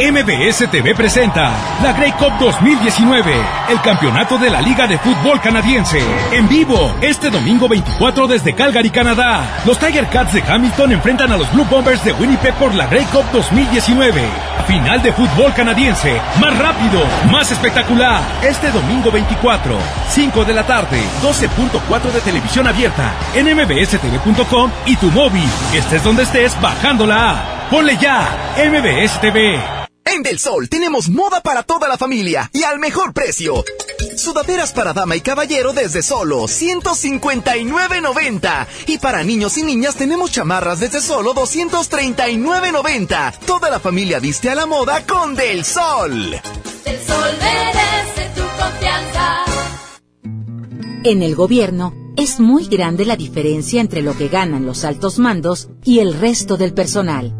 Speaker 28: MBS TV presenta la Grey Cup 2019, el campeonato de la Liga de Fútbol Canadiense. En vivo, este domingo 24 desde Calgary, Canadá. Los Tiger Cats de Hamilton enfrentan a los Blue Bombers de Winnipeg por la Grey Cup 2019. Final de fútbol canadiense, más rápido, más espectacular. Este domingo 24, 5 de la tarde, 12.4 de televisión abierta, en mbstv.com y tu móvil. Estés donde estés, bajando la. Ponle ya, MBS TV.
Speaker 29: En Del Sol tenemos moda para toda la familia y al mejor precio. Sudaderas para dama y caballero desde solo 159.90. Y para niños y niñas tenemos chamarras desde solo 239.90. Toda la familia viste a la moda con Del Sol.
Speaker 21: Del Sol merece tu confianza.
Speaker 30: En el gobierno es muy grande la diferencia entre lo que ganan los altos mandos y el resto del personal.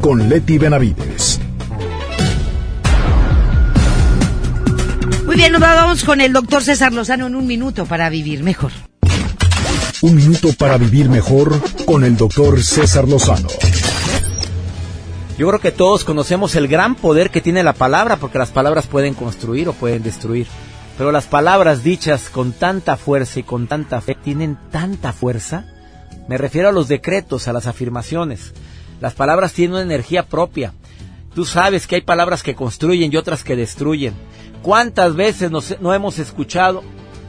Speaker 2: con Leti Benavides.
Speaker 1: Muy bien, nos vamos con el doctor César Lozano en un minuto para vivir mejor.
Speaker 2: Un minuto para vivir mejor con el doctor César Lozano.
Speaker 31: Yo creo que todos conocemos el gran poder que tiene la palabra, porque las palabras pueden construir o pueden destruir. Pero las palabras dichas con tanta fuerza y con tanta fe tienen tanta fuerza. Me refiero a los decretos, a las afirmaciones. Las palabras tienen una energía propia. Tú sabes que hay palabras que construyen y otras que destruyen. ¿Cuántas veces no hemos escuchado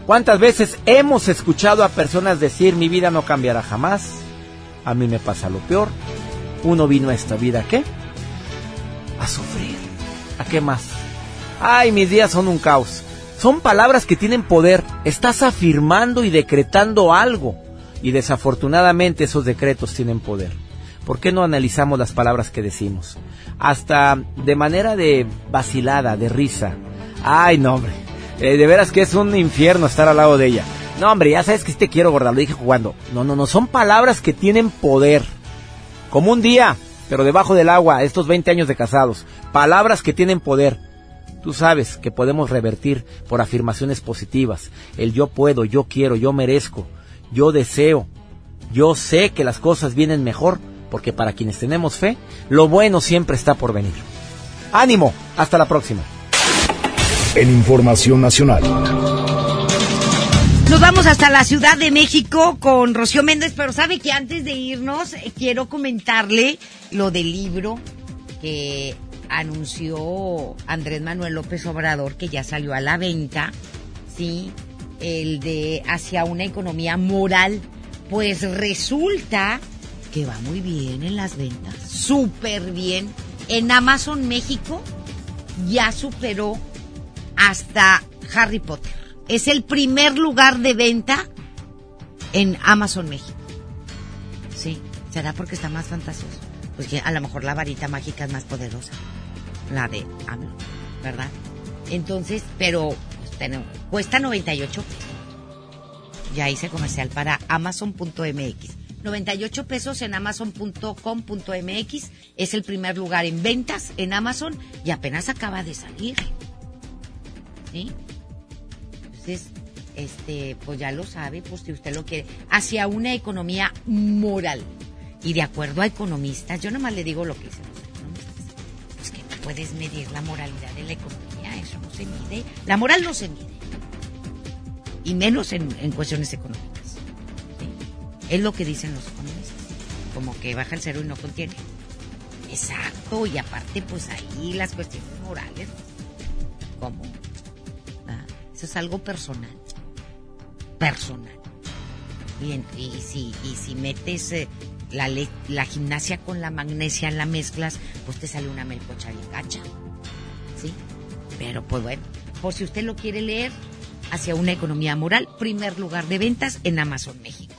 Speaker 31: ¿Cuántas veces hemos escuchado a personas decir mi vida no cambiará jamás? A mí me pasa lo peor. Uno vino a esta vida, ¿qué? A sufrir. ¿A qué más? Ay, mis días son un caos. Son palabras que tienen poder. Estás afirmando y decretando algo. Y desafortunadamente esos decretos tienen poder. ¿Por qué no analizamos las palabras que decimos? Hasta de manera de vacilada, de risa. Ay, no, hombre. Eh, de veras que es un infierno estar al lado de ella. No, hombre, ya sabes que te quiero, gorda, lo dije jugando. No, no, no, son palabras que tienen poder. Como un día, pero debajo del agua, estos 20 años de casados. Palabras que tienen poder. Tú sabes que podemos revertir por afirmaciones positivas. El yo puedo, yo quiero, yo merezco, yo deseo. Yo sé que las cosas vienen mejor, porque para quienes tenemos fe, lo bueno siempre está por venir. Ánimo, hasta la próxima
Speaker 2: en Información Nacional.
Speaker 1: Nos vamos hasta la Ciudad de México con Rocío Méndez, pero sabe que antes de irnos eh, quiero comentarle lo del libro que anunció Andrés Manuel López Obrador, que ya salió a la venta, ¿sí? El de Hacia una economía moral. Pues resulta que va muy bien en las ventas, súper bien. En Amazon México ya superó hasta Harry Potter. Es el primer lugar de venta en Amazon México. Sí, ¿será porque está más fantasioso? Pues que a lo mejor la varita mágica es más poderosa. La de AMLO, ¿verdad? Entonces, pero pues, cuesta 98 pesos. Ya hice comercial para amazon.mx. 98 pesos en amazon.com.mx. Es el primer lugar en ventas en Amazon y apenas acaba de salir. ¿sí? Entonces, este, pues ya lo sabe, pues si usted lo quiere, hacia una economía moral. Y de acuerdo a economistas, yo nomás le digo lo que dicen los economistas, pues que no puedes medir la moralidad de la economía, eso no se mide. La moral no se mide. Y menos en, cuestiones económicas. Es lo que dicen los economistas. Como que baja el cero y no contiene. Exacto, y aparte, pues ahí las cuestiones morales, como eso es algo personal. Personal. Bien, y si, y si metes eh, la, la gimnasia con la magnesia, la mezclas, pues te sale una melcocha bien gacha. ¿Sí? Pero pues bueno, por si usted lo quiere leer, hacia una economía moral, primer lugar de ventas en Amazon México.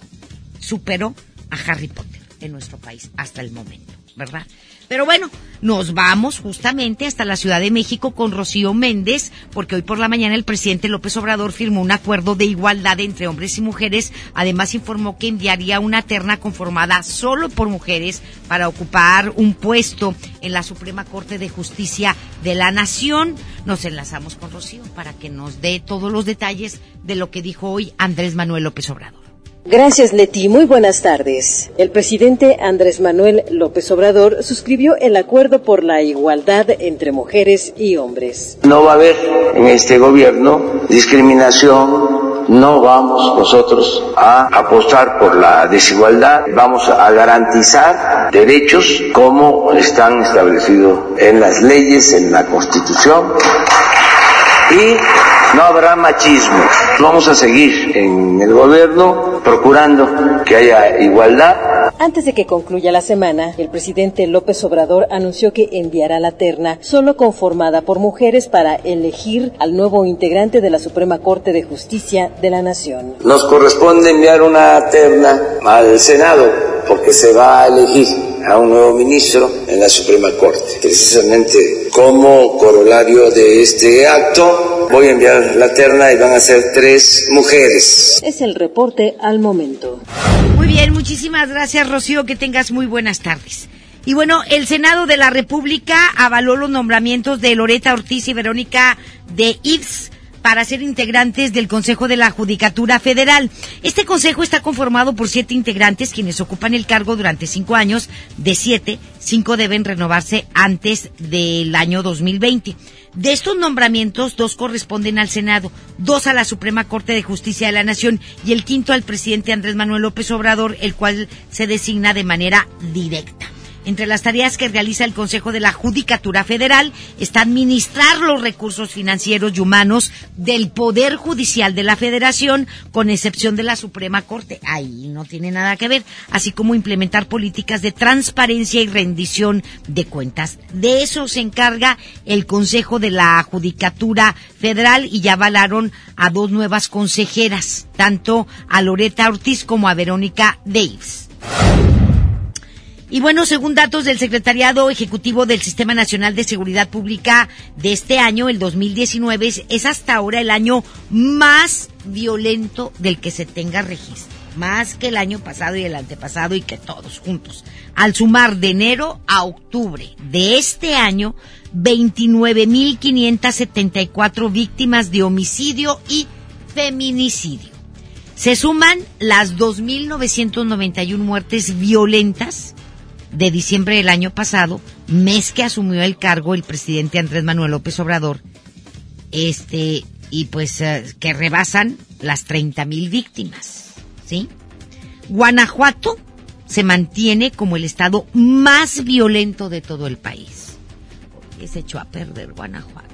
Speaker 1: Superó a Harry Potter en nuestro país hasta el momento, ¿verdad? Pero bueno, nos vamos justamente hasta la Ciudad de México con Rocío Méndez, porque hoy por la mañana el presidente López Obrador firmó un acuerdo de igualdad entre hombres y mujeres. Además informó que enviaría una terna conformada solo por mujeres para ocupar un puesto en la Suprema Corte de Justicia de la Nación. Nos enlazamos con Rocío para que nos dé todos los detalles de lo que dijo hoy Andrés Manuel López Obrador.
Speaker 32: Gracias, Leti. Muy buenas tardes. El presidente Andrés Manuel López Obrador suscribió el acuerdo por la igualdad entre mujeres y hombres.
Speaker 33: No va a haber en este gobierno discriminación. No vamos nosotros a apostar por la desigualdad. Vamos a garantizar derechos como están establecidos en las leyes, en la Constitución. Y no habrá machismo. Vamos a seguir en el gobierno procurando que haya igualdad.
Speaker 32: Antes de que concluya la semana, el presidente López Obrador anunció que enviará la terna solo conformada por mujeres para elegir al nuevo integrante de la Suprema Corte de Justicia de la Nación.
Speaker 33: Nos corresponde enviar una terna al Senado porque se va a elegir a un nuevo ministro en la Suprema Corte. Precisamente como corolario de este acto, voy a enviar la terna y van a ser tres mujeres.
Speaker 32: Es el reporte al momento.
Speaker 1: Muy bien, muchísimas gracias Rocío, que tengas muy buenas tardes. Y bueno, el Senado de la República avaló los nombramientos de Loreta Ortiz y Verónica de Ives para ser integrantes del Consejo de la Judicatura Federal. Este consejo está conformado por siete integrantes quienes ocupan el cargo durante cinco años. De siete, cinco deben renovarse antes del año 2020. De estos nombramientos, dos corresponden al Senado, dos a la Suprema Corte de Justicia de la Nación y el quinto al presidente Andrés Manuel López Obrador, el cual se designa de manera directa. Entre las tareas que realiza el Consejo de la Judicatura Federal está administrar los recursos financieros y humanos del Poder Judicial de la Federación, con excepción de la Suprema Corte. Ahí no tiene nada que ver. Así como implementar políticas de transparencia y rendición de cuentas. De eso se encarga el Consejo de la Judicatura Federal y ya avalaron a dos nuevas consejeras, tanto a Loreta Ortiz como a Verónica Davis. Y bueno, según datos del Secretariado Ejecutivo del Sistema Nacional de Seguridad Pública de este año, el 2019, es hasta ahora el año más violento del que se tenga registro. Más que el año pasado y el antepasado y que todos juntos. Al sumar de enero a octubre de este año, 29.574 víctimas de homicidio y feminicidio. Se suman las 2.991 muertes violentas de diciembre del año pasado, mes que asumió el cargo el presidente Andrés Manuel López Obrador, este, y pues eh, que rebasan las 30 mil víctimas, ¿sí? Guanajuato se mantiene como el estado más violento de todo el país. Y se echó a perder Guanajuato.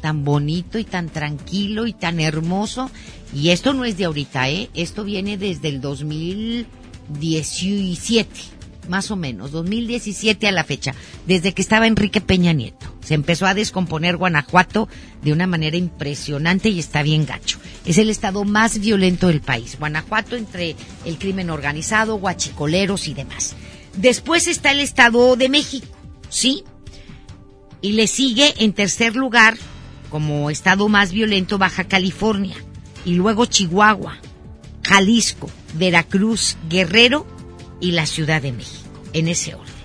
Speaker 1: Tan bonito y tan tranquilo y tan hermoso. Y esto no es de ahorita, ¿eh? Esto viene desde el 2017 más o menos, 2017 a la fecha, desde que estaba Enrique Peña Nieto. Se empezó a descomponer Guanajuato de una manera impresionante y está bien gacho. Es el estado más violento del país. Guanajuato entre el crimen organizado, guachicoleros y demás. Después está el estado de México, ¿sí? Y le sigue en tercer lugar como estado más violento Baja California. Y luego Chihuahua, Jalisco, Veracruz, Guerrero y la Ciudad de México, en ese orden.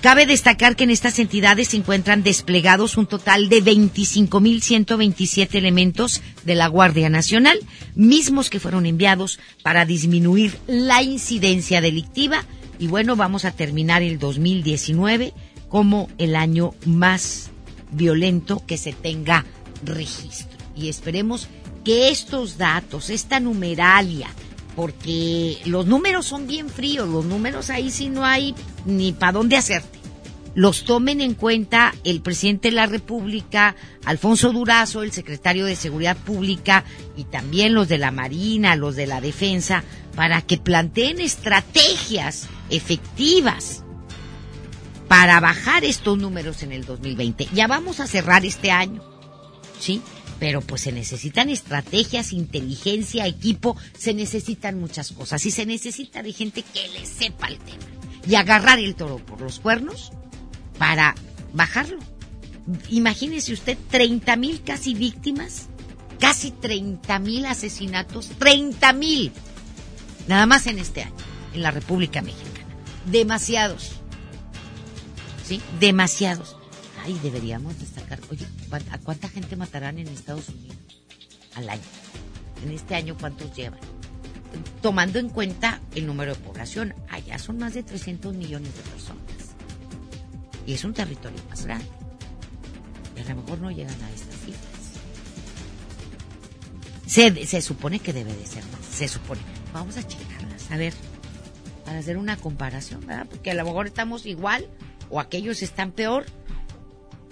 Speaker 1: Cabe destacar que en estas entidades se encuentran desplegados un total de 25.127 elementos de la Guardia Nacional, mismos que fueron enviados para disminuir la incidencia delictiva. Y bueno, vamos a terminar el 2019 como el año más violento que se tenga registro. Y esperemos que estos datos, esta numeralia, porque los números son bien fríos, los números ahí sí no hay ni para dónde hacerte. Los tomen en cuenta el presidente de la República, Alfonso Durazo, el secretario de Seguridad Pública y también los de la Marina, los de la Defensa, para que planteen estrategias efectivas para bajar estos números en el 2020. Ya vamos a cerrar este año, ¿sí? Pero pues se necesitan estrategias, inteligencia, equipo, se necesitan muchas cosas y se necesita de gente que le sepa el tema y agarrar el toro por los cuernos para bajarlo. Imagínese usted 30 mil casi víctimas, casi 30 mil asesinatos, 30 mil, nada más en este año, en la República Mexicana. Demasiados. ¿Sí? Demasiados. Ay, deberíamos destacar. Oye, ¿a cuánta gente matarán en Estados Unidos al año? En este año, ¿cuántos llevan? Tomando en cuenta el número de población, allá son más de 300 millones de personas. Y es un territorio más grande. Y a lo mejor no llegan a estas cifras. Se, se supone que debe de ser más. Se supone. Vamos a checarlas, a ver, para hacer una comparación, ¿verdad? Porque a lo mejor estamos igual o aquellos están peor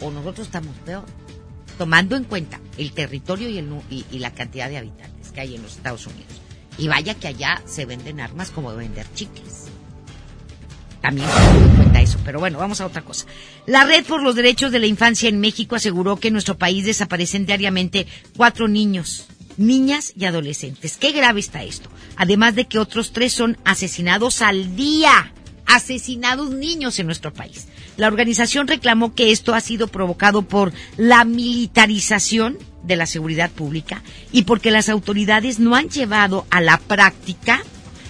Speaker 1: o nosotros estamos peor, tomando en cuenta el territorio y, la cantidad de habitantes que hay en los Estados Unidos. Y vaya que allá se venden armas como vender chicles. También en cuenta eso, pero bueno, vamos a otra cosa. La Red por los Derechos de la Infancia en México aseguró que en nuestro país desaparecen diariamente cuatro niños, niñas y adolescentes. Qué grave está esto. Además de que otros tres son asesinados al día. Asesinados niños en nuestro país. La organización reclamó que esto ha sido provocado por la militarización de la seguridad pública y porque las autoridades no han llevado a la práctica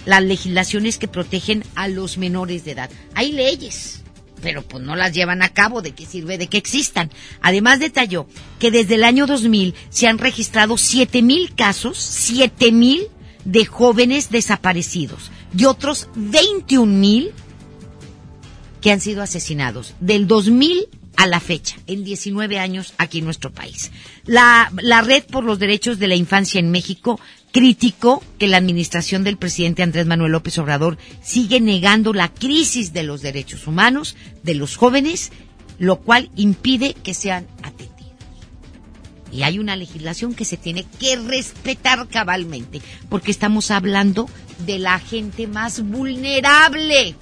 Speaker 1: las legislaciones que protegen a los menores de edad. Hay leyes, pero pues no las llevan a cabo, ¿de qué sirve de que existan? Además detalló que desde el año 2000 se han registrado 7000 casos, 7000 de jóvenes desaparecidos y otros 21000 que han sido asesinados. Del 2000 a la fecha, en 19 años aquí en nuestro país. La, la Red por los Derechos de la Infancia en México criticó que la administración del presidente Andrés Manuel López Obrador sigue negando la crisis de los derechos humanos de los jóvenes, lo cual impide que sean atendidos. Y hay una legislación que se tiene que respetar cabalmente, porque estamos hablando de la gente más vulnerable,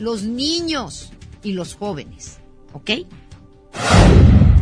Speaker 1: los niños y los jóvenes. ¿Ok?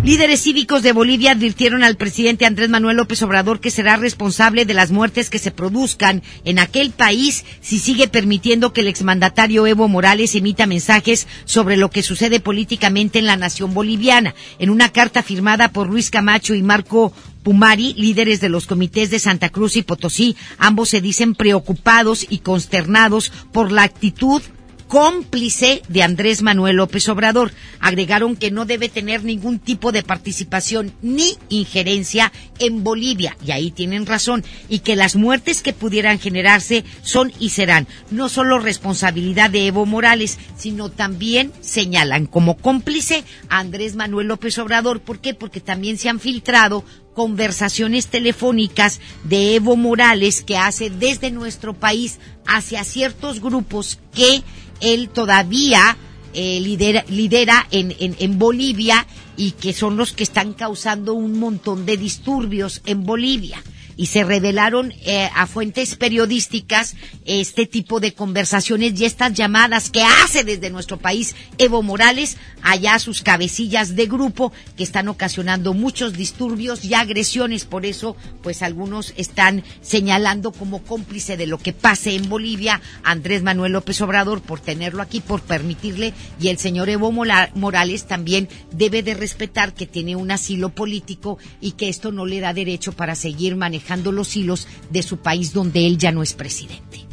Speaker 1: Líderes cívicos de Bolivia advirtieron al presidente Andrés Manuel López Obrador que será responsable de las muertes que se produzcan en aquel país si sigue permitiendo que el exmandatario Evo Morales emita mensajes sobre lo que sucede políticamente en la nación boliviana. En una carta firmada por Luis Camacho y Marco Pumari, líderes de los comités de Santa Cruz y Potosí, ambos se dicen preocupados y consternados por la actitud cómplice de Andrés Manuel López Obrador. Agregaron que no debe tener ningún tipo de participación ni injerencia en Bolivia, y ahí tienen razón, y que las muertes que pudieran generarse son y serán no solo responsabilidad de Evo Morales, sino también señalan como cómplice a Andrés Manuel López Obrador. ¿Por qué? Porque también se han filtrado conversaciones telefónicas de Evo Morales que hace desde nuestro país hacia ciertos grupos que él todavía eh, lidera, lidera en, en, en Bolivia y que son los que están causando un montón de disturbios en Bolivia y se revelaron eh, a fuentes periodísticas este tipo de conversaciones y estas llamadas que hace desde nuestro país Evo Morales allá a sus cabecillas de grupo que están ocasionando muchos disturbios y agresiones. Por eso, pues algunos están señalando como cómplice de lo que pase en Bolivia Andrés Manuel López Obrador por tenerlo aquí, por permitirle y el señor Evo Morales también debe de respetar que tiene un asilo político y que esto no le da derecho para seguir manejando los hilos de su país donde él ya no es presidente.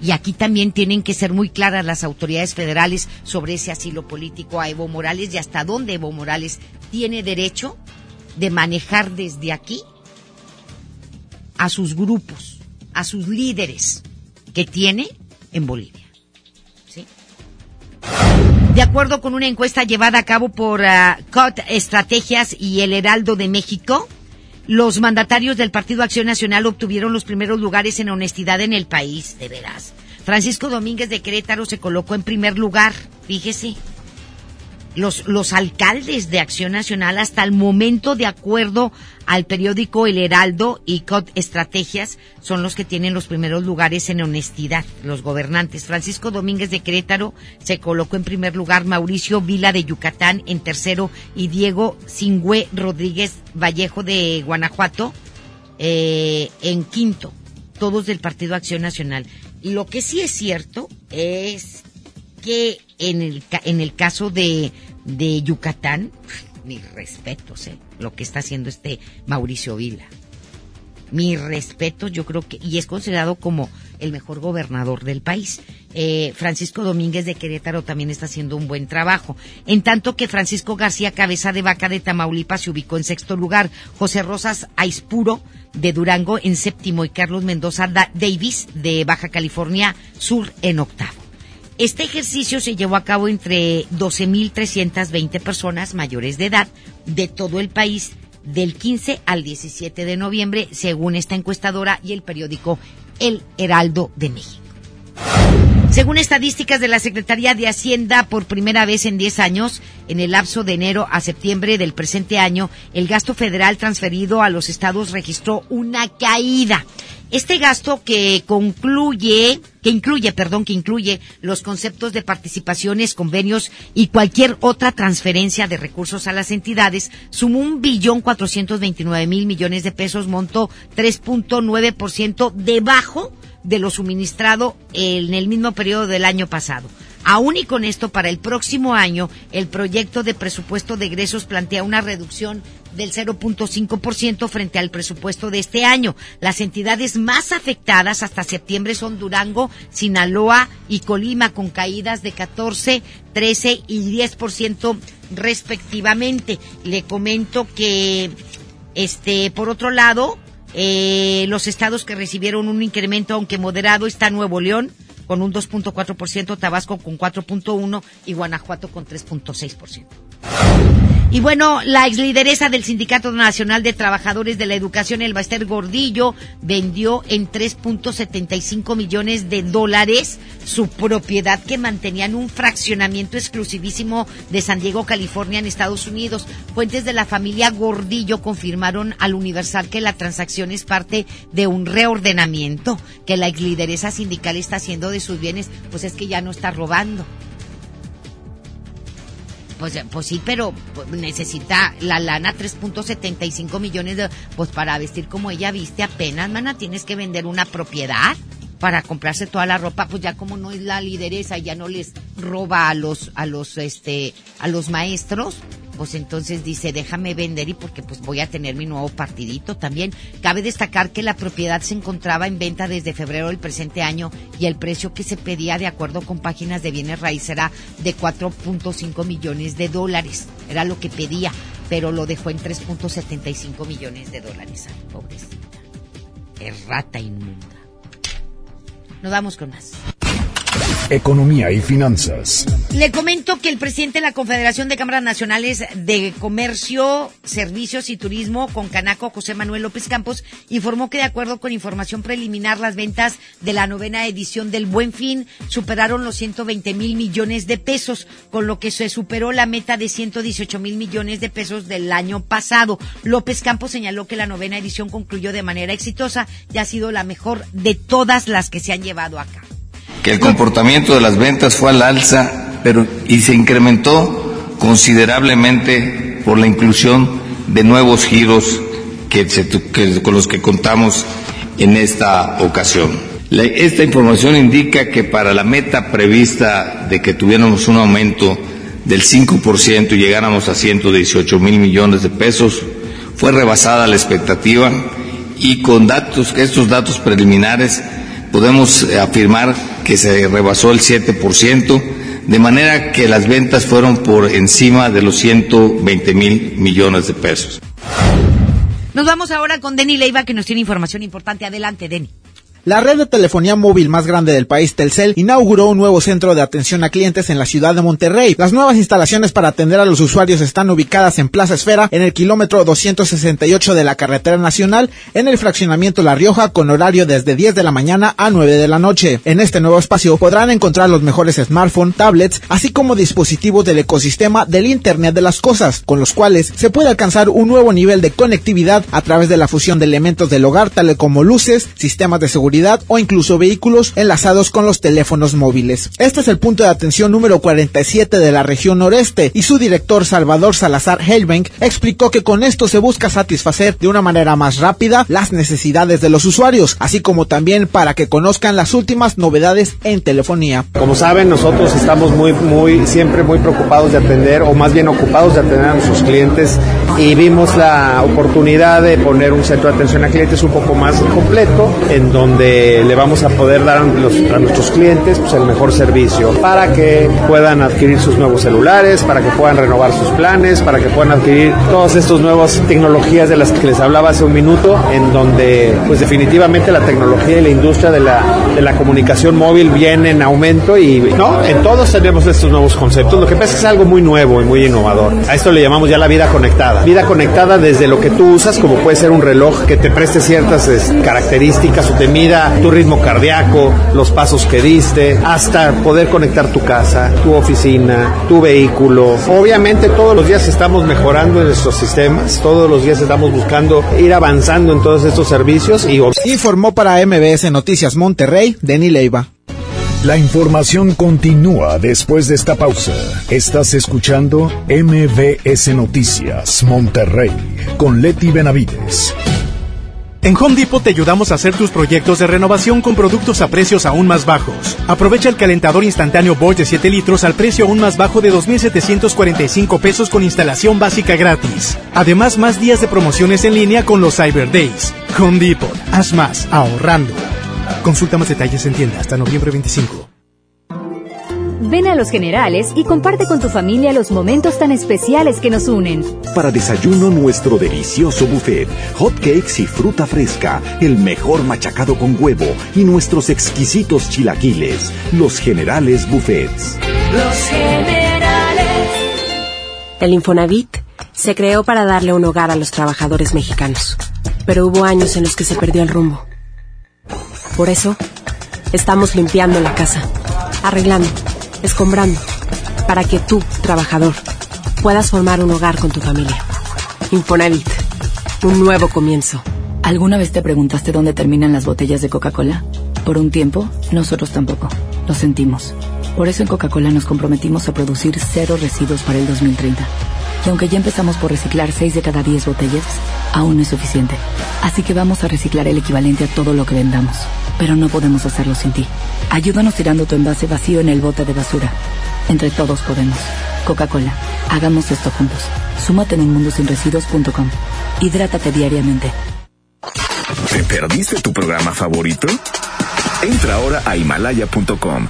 Speaker 1: Y aquí también tienen que ser muy claras las autoridades federales sobre ese asilo político a Evo Morales y hasta dónde Evo Morales tiene derecho de manejar desde aquí a sus grupos, a sus líderes que tiene en Bolivia. De acuerdo con una encuesta llevada a cabo por uh, COT Estrategias y el Heraldo de México, los mandatarios del Partido Acción Nacional obtuvieron los primeros lugares en honestidad en el país, de veras. Francisco Domínguez de Querétaro se colocó en primer lugar, fíjese. Los, los alcaldes de Acción Nacional hasta el momento, de acuerdo al periódico El Heraldo y COD Estrategias, son los que tienen los primeros lugares en honestidad, los gobernantes. Francisco Domínguez de Querétaro se colocó en primer lugar, Mauricio Vila de Yucatán en tercero y Diego Singüe Rodríguez Vallejo de Guanajuato eh, en quinto, todos del Partido Acción Nacional. Lo que sí es cierto es que en el, en el caso de, de Yucatán, mis respetos, ¿eh? lo que está haciendo este Mauricio Vila. Mi respeto, yo creo que, y es considerado como el mejor gobernador del país. Eh, Francisco Domínguez de Querétaro también está haciendo un buen trabajo. En tanto que Francisco García Cabeza de Vaca de Tamaulipas se ubicó en sexto lugar, José Rosas Aispuro de Durango en séptimo y Carlos Mendoza Davis de Baja California Sur en octavo. Este ejercicio se llevó a cabo entre 12.320 personas mayores de edad de todo el país del 15 al 17 de noviembre, según esta encuestadora y el periódico El Heraldo de México. Según estadísticas de la Secretaría de Hacienda, por primera vez en 10 años, en el lapso de enero a septiembre del presente año, el gasto federal transferido a los estados registró una caída. Este gasto que concluye, que incluye, perdón, que incluye los conceptos de participaciones, convenios y cualquier otra transferencia de recursos a las entidades, sumó un billón cuatrocientos veintinueve mil millones de pesos, monto 3.9% debajo de lo suministrado en el mismo periodo del año pasado. Aún y con esto, para el próximo año, el proyecto de presupuesto de egresos plantea una reducción del 0.5% frente al presupuesto de este año. Las entidades más afectadas hasta septiembre son Durango, Sinaloa y Colima, con caídas de 14, 13 y 10% respectivamente. Le comento que, este, por otro lado, eh, los estados que recibieron un incremento, aunque moderado, está Nuevo León con un 2.4%, Tabasco con 4.1% y Guanajuato con 3.6%. Y bueno, la ex lideresa del Sindicato Nacional de Trabajadores de la Educación, el Baester Gordillo, vendió en 3.75 millones de dólares su propiedad que mantenía en un fraccionamiento exclusivísimo de San Diego, California, en Estados Unidos. Fuentes de la familia Gordillo confirmaron al Universal que la transacción es parte de un reordenamiento que la ex lideresa sindical está haciendo de sus bienes, pues es que ya no está robando pues, pues sí, pero pues, necesita la lana 3.75 millones de, pues para vestir como ella viste apenas, mana, tienes que vender una propiedad para comprarse toda la ropa, pues ya como no es la lideresa, ya no les roba a los, a los, este, a los maestros, pues entonces dice, déjame vender y porque pues voy a tener mi nuevo partidito también. Cabe destacar que la propiedad se encontraba en venta desde febrero del presente año y el precio que se pedía de acuerdo con páginas de bienes raíces era de 4.5 millones de dólares. Era lo que pedía, pero lo dejó en 3.75 millones de dólares. Ay, pobrecita. Errata inmunda. Nos vamos con más.
Speaker 2: Economía y finanzas.
Speaker 1: Le comento que el presidente de la Confederación de Cámaras Nacionales de Comercio, Servicios y Turismo, con Canaco, José Manuel López Campos, informó que de acuerdo con información preliminar, las ventas de la novena edición del Buen Fin superaron los 120 mil millones de pesos, con lo que se superó la meta de 118 mil millones de pesos del año pasado. López Campos señaló que la novena edición concluyó de manera exitosa y ha sido la mejor de todas las que se han llevado a cabo
Speaker 33: que el comportamiento de las ventas fue al alza pero, y se incrementó considerablemente por la inclusión de nuevos giros que con los que contamos en esta ocasión. esta información indica que para la meta prevista de que tuviéramos un aumento del 5% y llegáramos a 118 mil millones de pesos, fue rebasada la expectativa y con datos, estos datos preliminares podemos afirmar que se rebasó el 7%, de manera que las ventas fueron por encima de los 120 mil millones de pesos.
Speaker 1: Nos vamos ahora con Denny Leiva que nos tiene información importante. Adelante, Denny.
Speaker 34: La red de telefonía móvil más grande del país, Telcel, inauguró un nuevo centro de atención a clientes en la ciudad de Monterrey. Las nuevas instalaciones para atender a los usuarios están ubicadas en Plaza Esfera, en el kilómetro 268 de la carretera nacional, en el fraccionamiento La Rioja, con horario desde 10 de la mañana a 9 de la noche. En este nuevo espacio podrán encontrar los mejores smartphones, tablets, así como dispositivos del ecosistema del Internet de las Cosas, con los cuales se puede alcanzar un nuevo nivel de conectividad a través de la fusión de elementos del hogar, tales como luces, sistemas de seguridad, o incluso vehículos enlazados con los teléfonos móviles. Este es el punto de atención número 47 de la región noreste y su director Salvador Salazar Helbank explicó que con esto se busca satisfacer de una manera más rápida las necesidades de los usuarios, así como también para que conozcan las últimas novedades en telefonía.
Speaker 35: Como saben, nosotros estamos muy, muy, siempre muy preocupados de atender, o más bien ocupados de atender a nuestros clientes y vimos la oportunidad de poner un centro de atención a clientes un poco más completo, en donde le vamos a poder dar a, nuestros clientes pues, el mejor servicio para que puedan adquirir sus nuevos celulares, para que puedan renovar sus planes, para que puedan adquirir todas estas nuevas tecnologías de las que les hablaba hace un minuto, en donde pues definitivamente la tecnología y la industria de la, de la comunicación móvil viene en aumento y no, en todos tenemos estos nuevos conceptos. Lo que pasa es que es algo muy nuevo y muy innovador. A esto le llamamos ya la vida conectada. Vida conectada desde lo que tú usas, como puede ser un reloj que te preste ciertas características o te mida tu ritmo cardíaco, los pasos que diste, hasta poder conectar tu casa, tu oficina, tu vehículo. Obviamente todos los días estamos mejorando en nuestros sistemas, todos los días estamos buscando ir avanzando en todos estos servicios y
Speaker 34: informó para MBS Noticias Monterrey, Denny Leiva.
Speaker 2: La información continúa después de esta pausa. Estás escuchando MBS Noticias Monterrey con Leti Benavides.
Speaker 36: En Home Depot te ayudamos a hacer tus proyectos de renovación con productos a precios aún más bajos. Aprovecha el calentador instantáneo Bosch de 7 litros al precio aún más bajo de 2.745 pesos con instalación básica gratis. Además, más días de promociones en línea con los Cyber Days. Home Depot, haz más, ahorrando. Consulta más detalles en tienda hasta noviembre 25.
Speaker 30: Ven a Los Generales y comparte con tu familia los momentos tan especiales que nos unen.
Speaker 37: Para desayuno nuestro delicioso buffet, hot cakes y fruta fresca, el mejor machacado con huevo y nuestros exquisitos chilaquiles. Los Generales Buffets.
Speaker 30: Los Generales.
Speaker 38: El Infonavit se creó para darle un hogar a los trabajadores mexicanos, pero hubo años en los que se perdió el rumbo. Por eso, estamos limpiando la casa, arreglando escombrando, para que tú, trabajador, puedas formar un hogar con tu familia. Infonavit, un nuevo comienzo.
Speaker 39: ¿Alguna vez te preguntaste dónde terminan las botellas de Coca-Cola? Por un tiempo, nosotros tampoco. Lo sentimos. Por eso en Coca-Cola nos comprometimos a producir cero residuos para el 2030. Y aunque ya empezamos por reciclar 6 de cada 10 botellas, aún no es suficiente. Así que vamos a reciclar el equivalente a todo lo que vendamos. Pero no podemos hacerlo sin ti. Ayúdanos tirando tu envase vacío en el bote de basura. Entre todos podemos. Coca-Cola, hagamos esto juntos. Súmate en unmundosinresiduos.com. Hidrátate diariamente.
Speaker 40: ¿Te perdiste tu programa favorito? Entra ahora a himalaya.com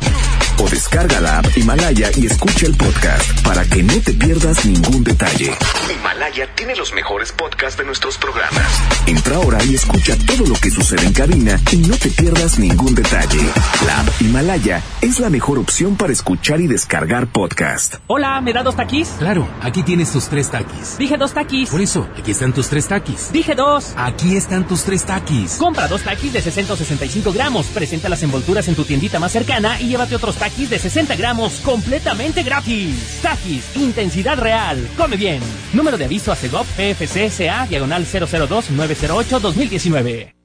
Speaker 40: o descarga la app Himalaya y escucha el podcast para que no te pierdas ningún detalle. Himalaya tiene los mejores podcasts de nuestros programas. Entra ahora y escucha todo lo que sucede en cabina y no te pierdas ningún detalle. La app Himalaya es la mejor opción para escuchar y descargar podcast.
Speaker 41: Hola, ¿me da dos taquis?
Speaker 42: Claro, aquí tienes tus tres taquis.
Speaker 41: Dije dos taquis.
Speaker 42: Por eso, aquí están tus tres taquis.
Speaker 41: Dije dos.
Speaker 42: Aquí están tus tres taquis.
Speaker 41: Compra dos taquis de 665 gramos. Presenta las envolturas en tu tiendita más cercana y llévate otros taquis de 60 gramos completamente gratis. Taquis, intensidad real. Come bien. Número de aviso a CEGOP PFCSA diagonal 002-908-2019.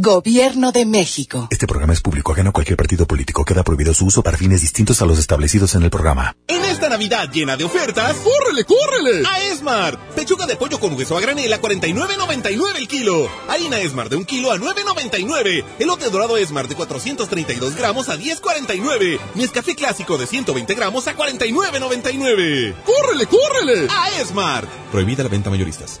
Speaker 43: Gobierno de México.
Speaker 44: Este programa es público, ajeno a cualquier partido político. Queda prohibido su uso para fines distintos a los establecidos en el programa.
Speaker 26: En esta Navidad llena de ofertas, ¡córrele, córrele! A Esmart. Pechuga de pollo con hueso a granel a 49.99 el kilo. Harina Esmart de un kilo a 9.99. Elote dorado Esmart de 432 gramos a 10.49. Nescafé clásico de 120 gramos a 49.99. ¡Córrele, córrele! A Esmart.
Speaker 40: Prohibida la venta mayoristas.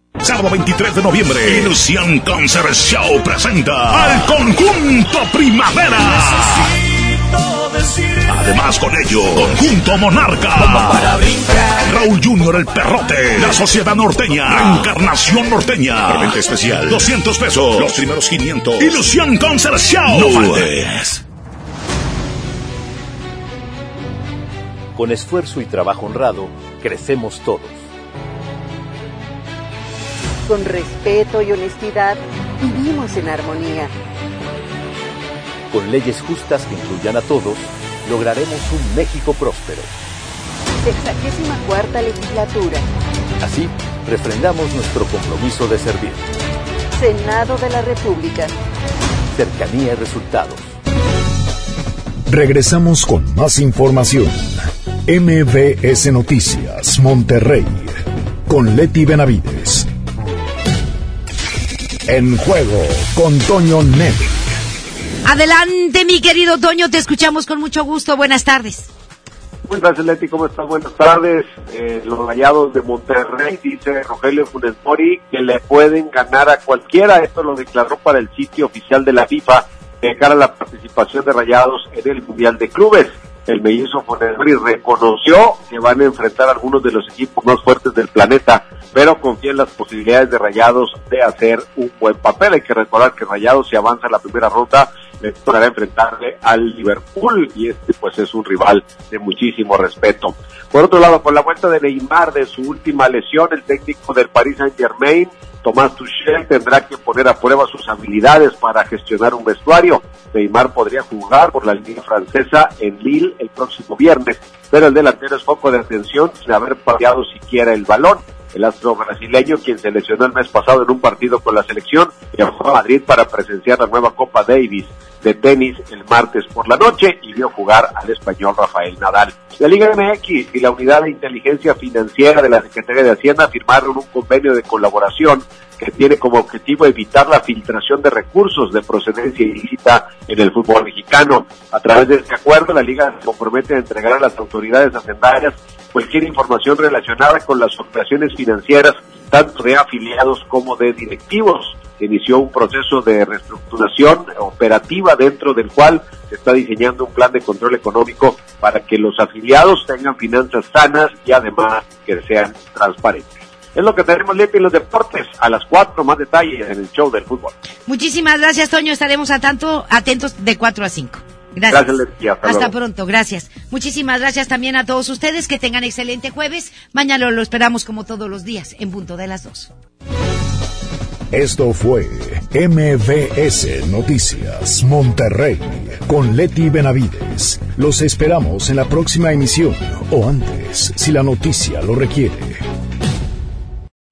Speaker 45: Sábado 23 de noviembre, Ilusión Concert Show presenta al conjunto Primavera. Además con ello, Conjunto Monarca, Raúl Junior el Perrote, La Sociedad Norteña, Reencarnación Norteña, Preventa especial, 200 pesos, los primeros 500, Ilusión Concert Show. No faltes.
Speaker 46: Con esfuerzo y trabajo honrado, crecemos todos.
Speaker 47: Con respeto y honestidad, vivimos en armonía.
Speaker 46: Con leyes justas que incluyan a todos, lograremos un México próspero.
Speaker 47: Sexagésima cuarta legislatura.
Speaker 46: Así, refrendamos nuestro compromiso de servir.
Speaker 47: Senado de la República.
Speaker 46: Cercanía y resultados.
Speaker 2: Regresamos con más información. MBS Noticias, Monterrey, con Leti Benavides. En juego con Toño Net.
Speaker 1: Adelante, mi querido Toño, te escuchamos con mucho gusto. Buenas tardes.
Speaker 48: Muchas gracias, Leti. ¿Cómo estás? Buenas tardes. Eh, los rayados de Monterrey, dice Rogelio Funes Mori, que le pueden ganar a cualquiera. Esto lo declaró para el sitio oficial de la FIFA de cara a la participación de rayados en el Mundial de Clubes. El mellizo Funes reconoció que van a enfrentar a algunos de los equipos más fuertes del planeta, pero confía en las posibilidades de Rayados de hacer un buen papel. Hay que recordar que Rayados si avanza en la primera ronda le tocará enfrentarle al Liverpool y este pues es un rival de muchísimo respeto. Por otro lado, con la vuelta de Neymar de su última lesión, el técnico del Paris Saint Germain Tomás Tuchel tendrá que poner a prueba sus habilidades para gestionar un vestuario. Neymar podría jugar por la línea francesa en Lille el próximo viernes, pero el delantero es foco de atención sin haber pateado siquiera el balón. El astro brasileño, quien se lesionó el mes pasado en un partido con la selección, viajó a Madrid para presenciar la nueva Copa Davis de tenis el martes por la noche y vio jugar al español Rafael Nadal. La Liga MX y la Unidad de Inteligencia Financiera de la Secretaría de Hacienda firmaron un convenio de colaboración que tiene como objetivo evitar la filtración de recursos de procedencia ilícita en el fútbol mexicano. A través de este acuerdo, la Liga se compromete a entregar a las autoridades hacendarias cualquier información relacionada con las operaciones financieras, tanto de afiliados como de directivos inició un proceso de reestructuración operativa dentro del cual se está diseñando un plan de control económico para que los afiliados tengan finanzas sanas y además que sean transparentes. Es lo que tenemos Lepe en los deportes. A las cuatro más detalles en el show del fútbol.
Speaker 1: Muchísimas gracias, Toño. Estaremos a tanto atentos de 4 a 5. Gracias.
Speaker 48: gracias
Speaker 1: hasta, hasta pronto, gracias. Muchísimas gracias también a todos ustedes. Que tengan excelente jueves. Mañana lo esperamos como todos los días, en punto de las dos.
Speaker 2: Esto fue MVS Noticias Monterrey con Leti Benavides. Los esperamos en la próxima emisión o antes, si la noticia lo requiere.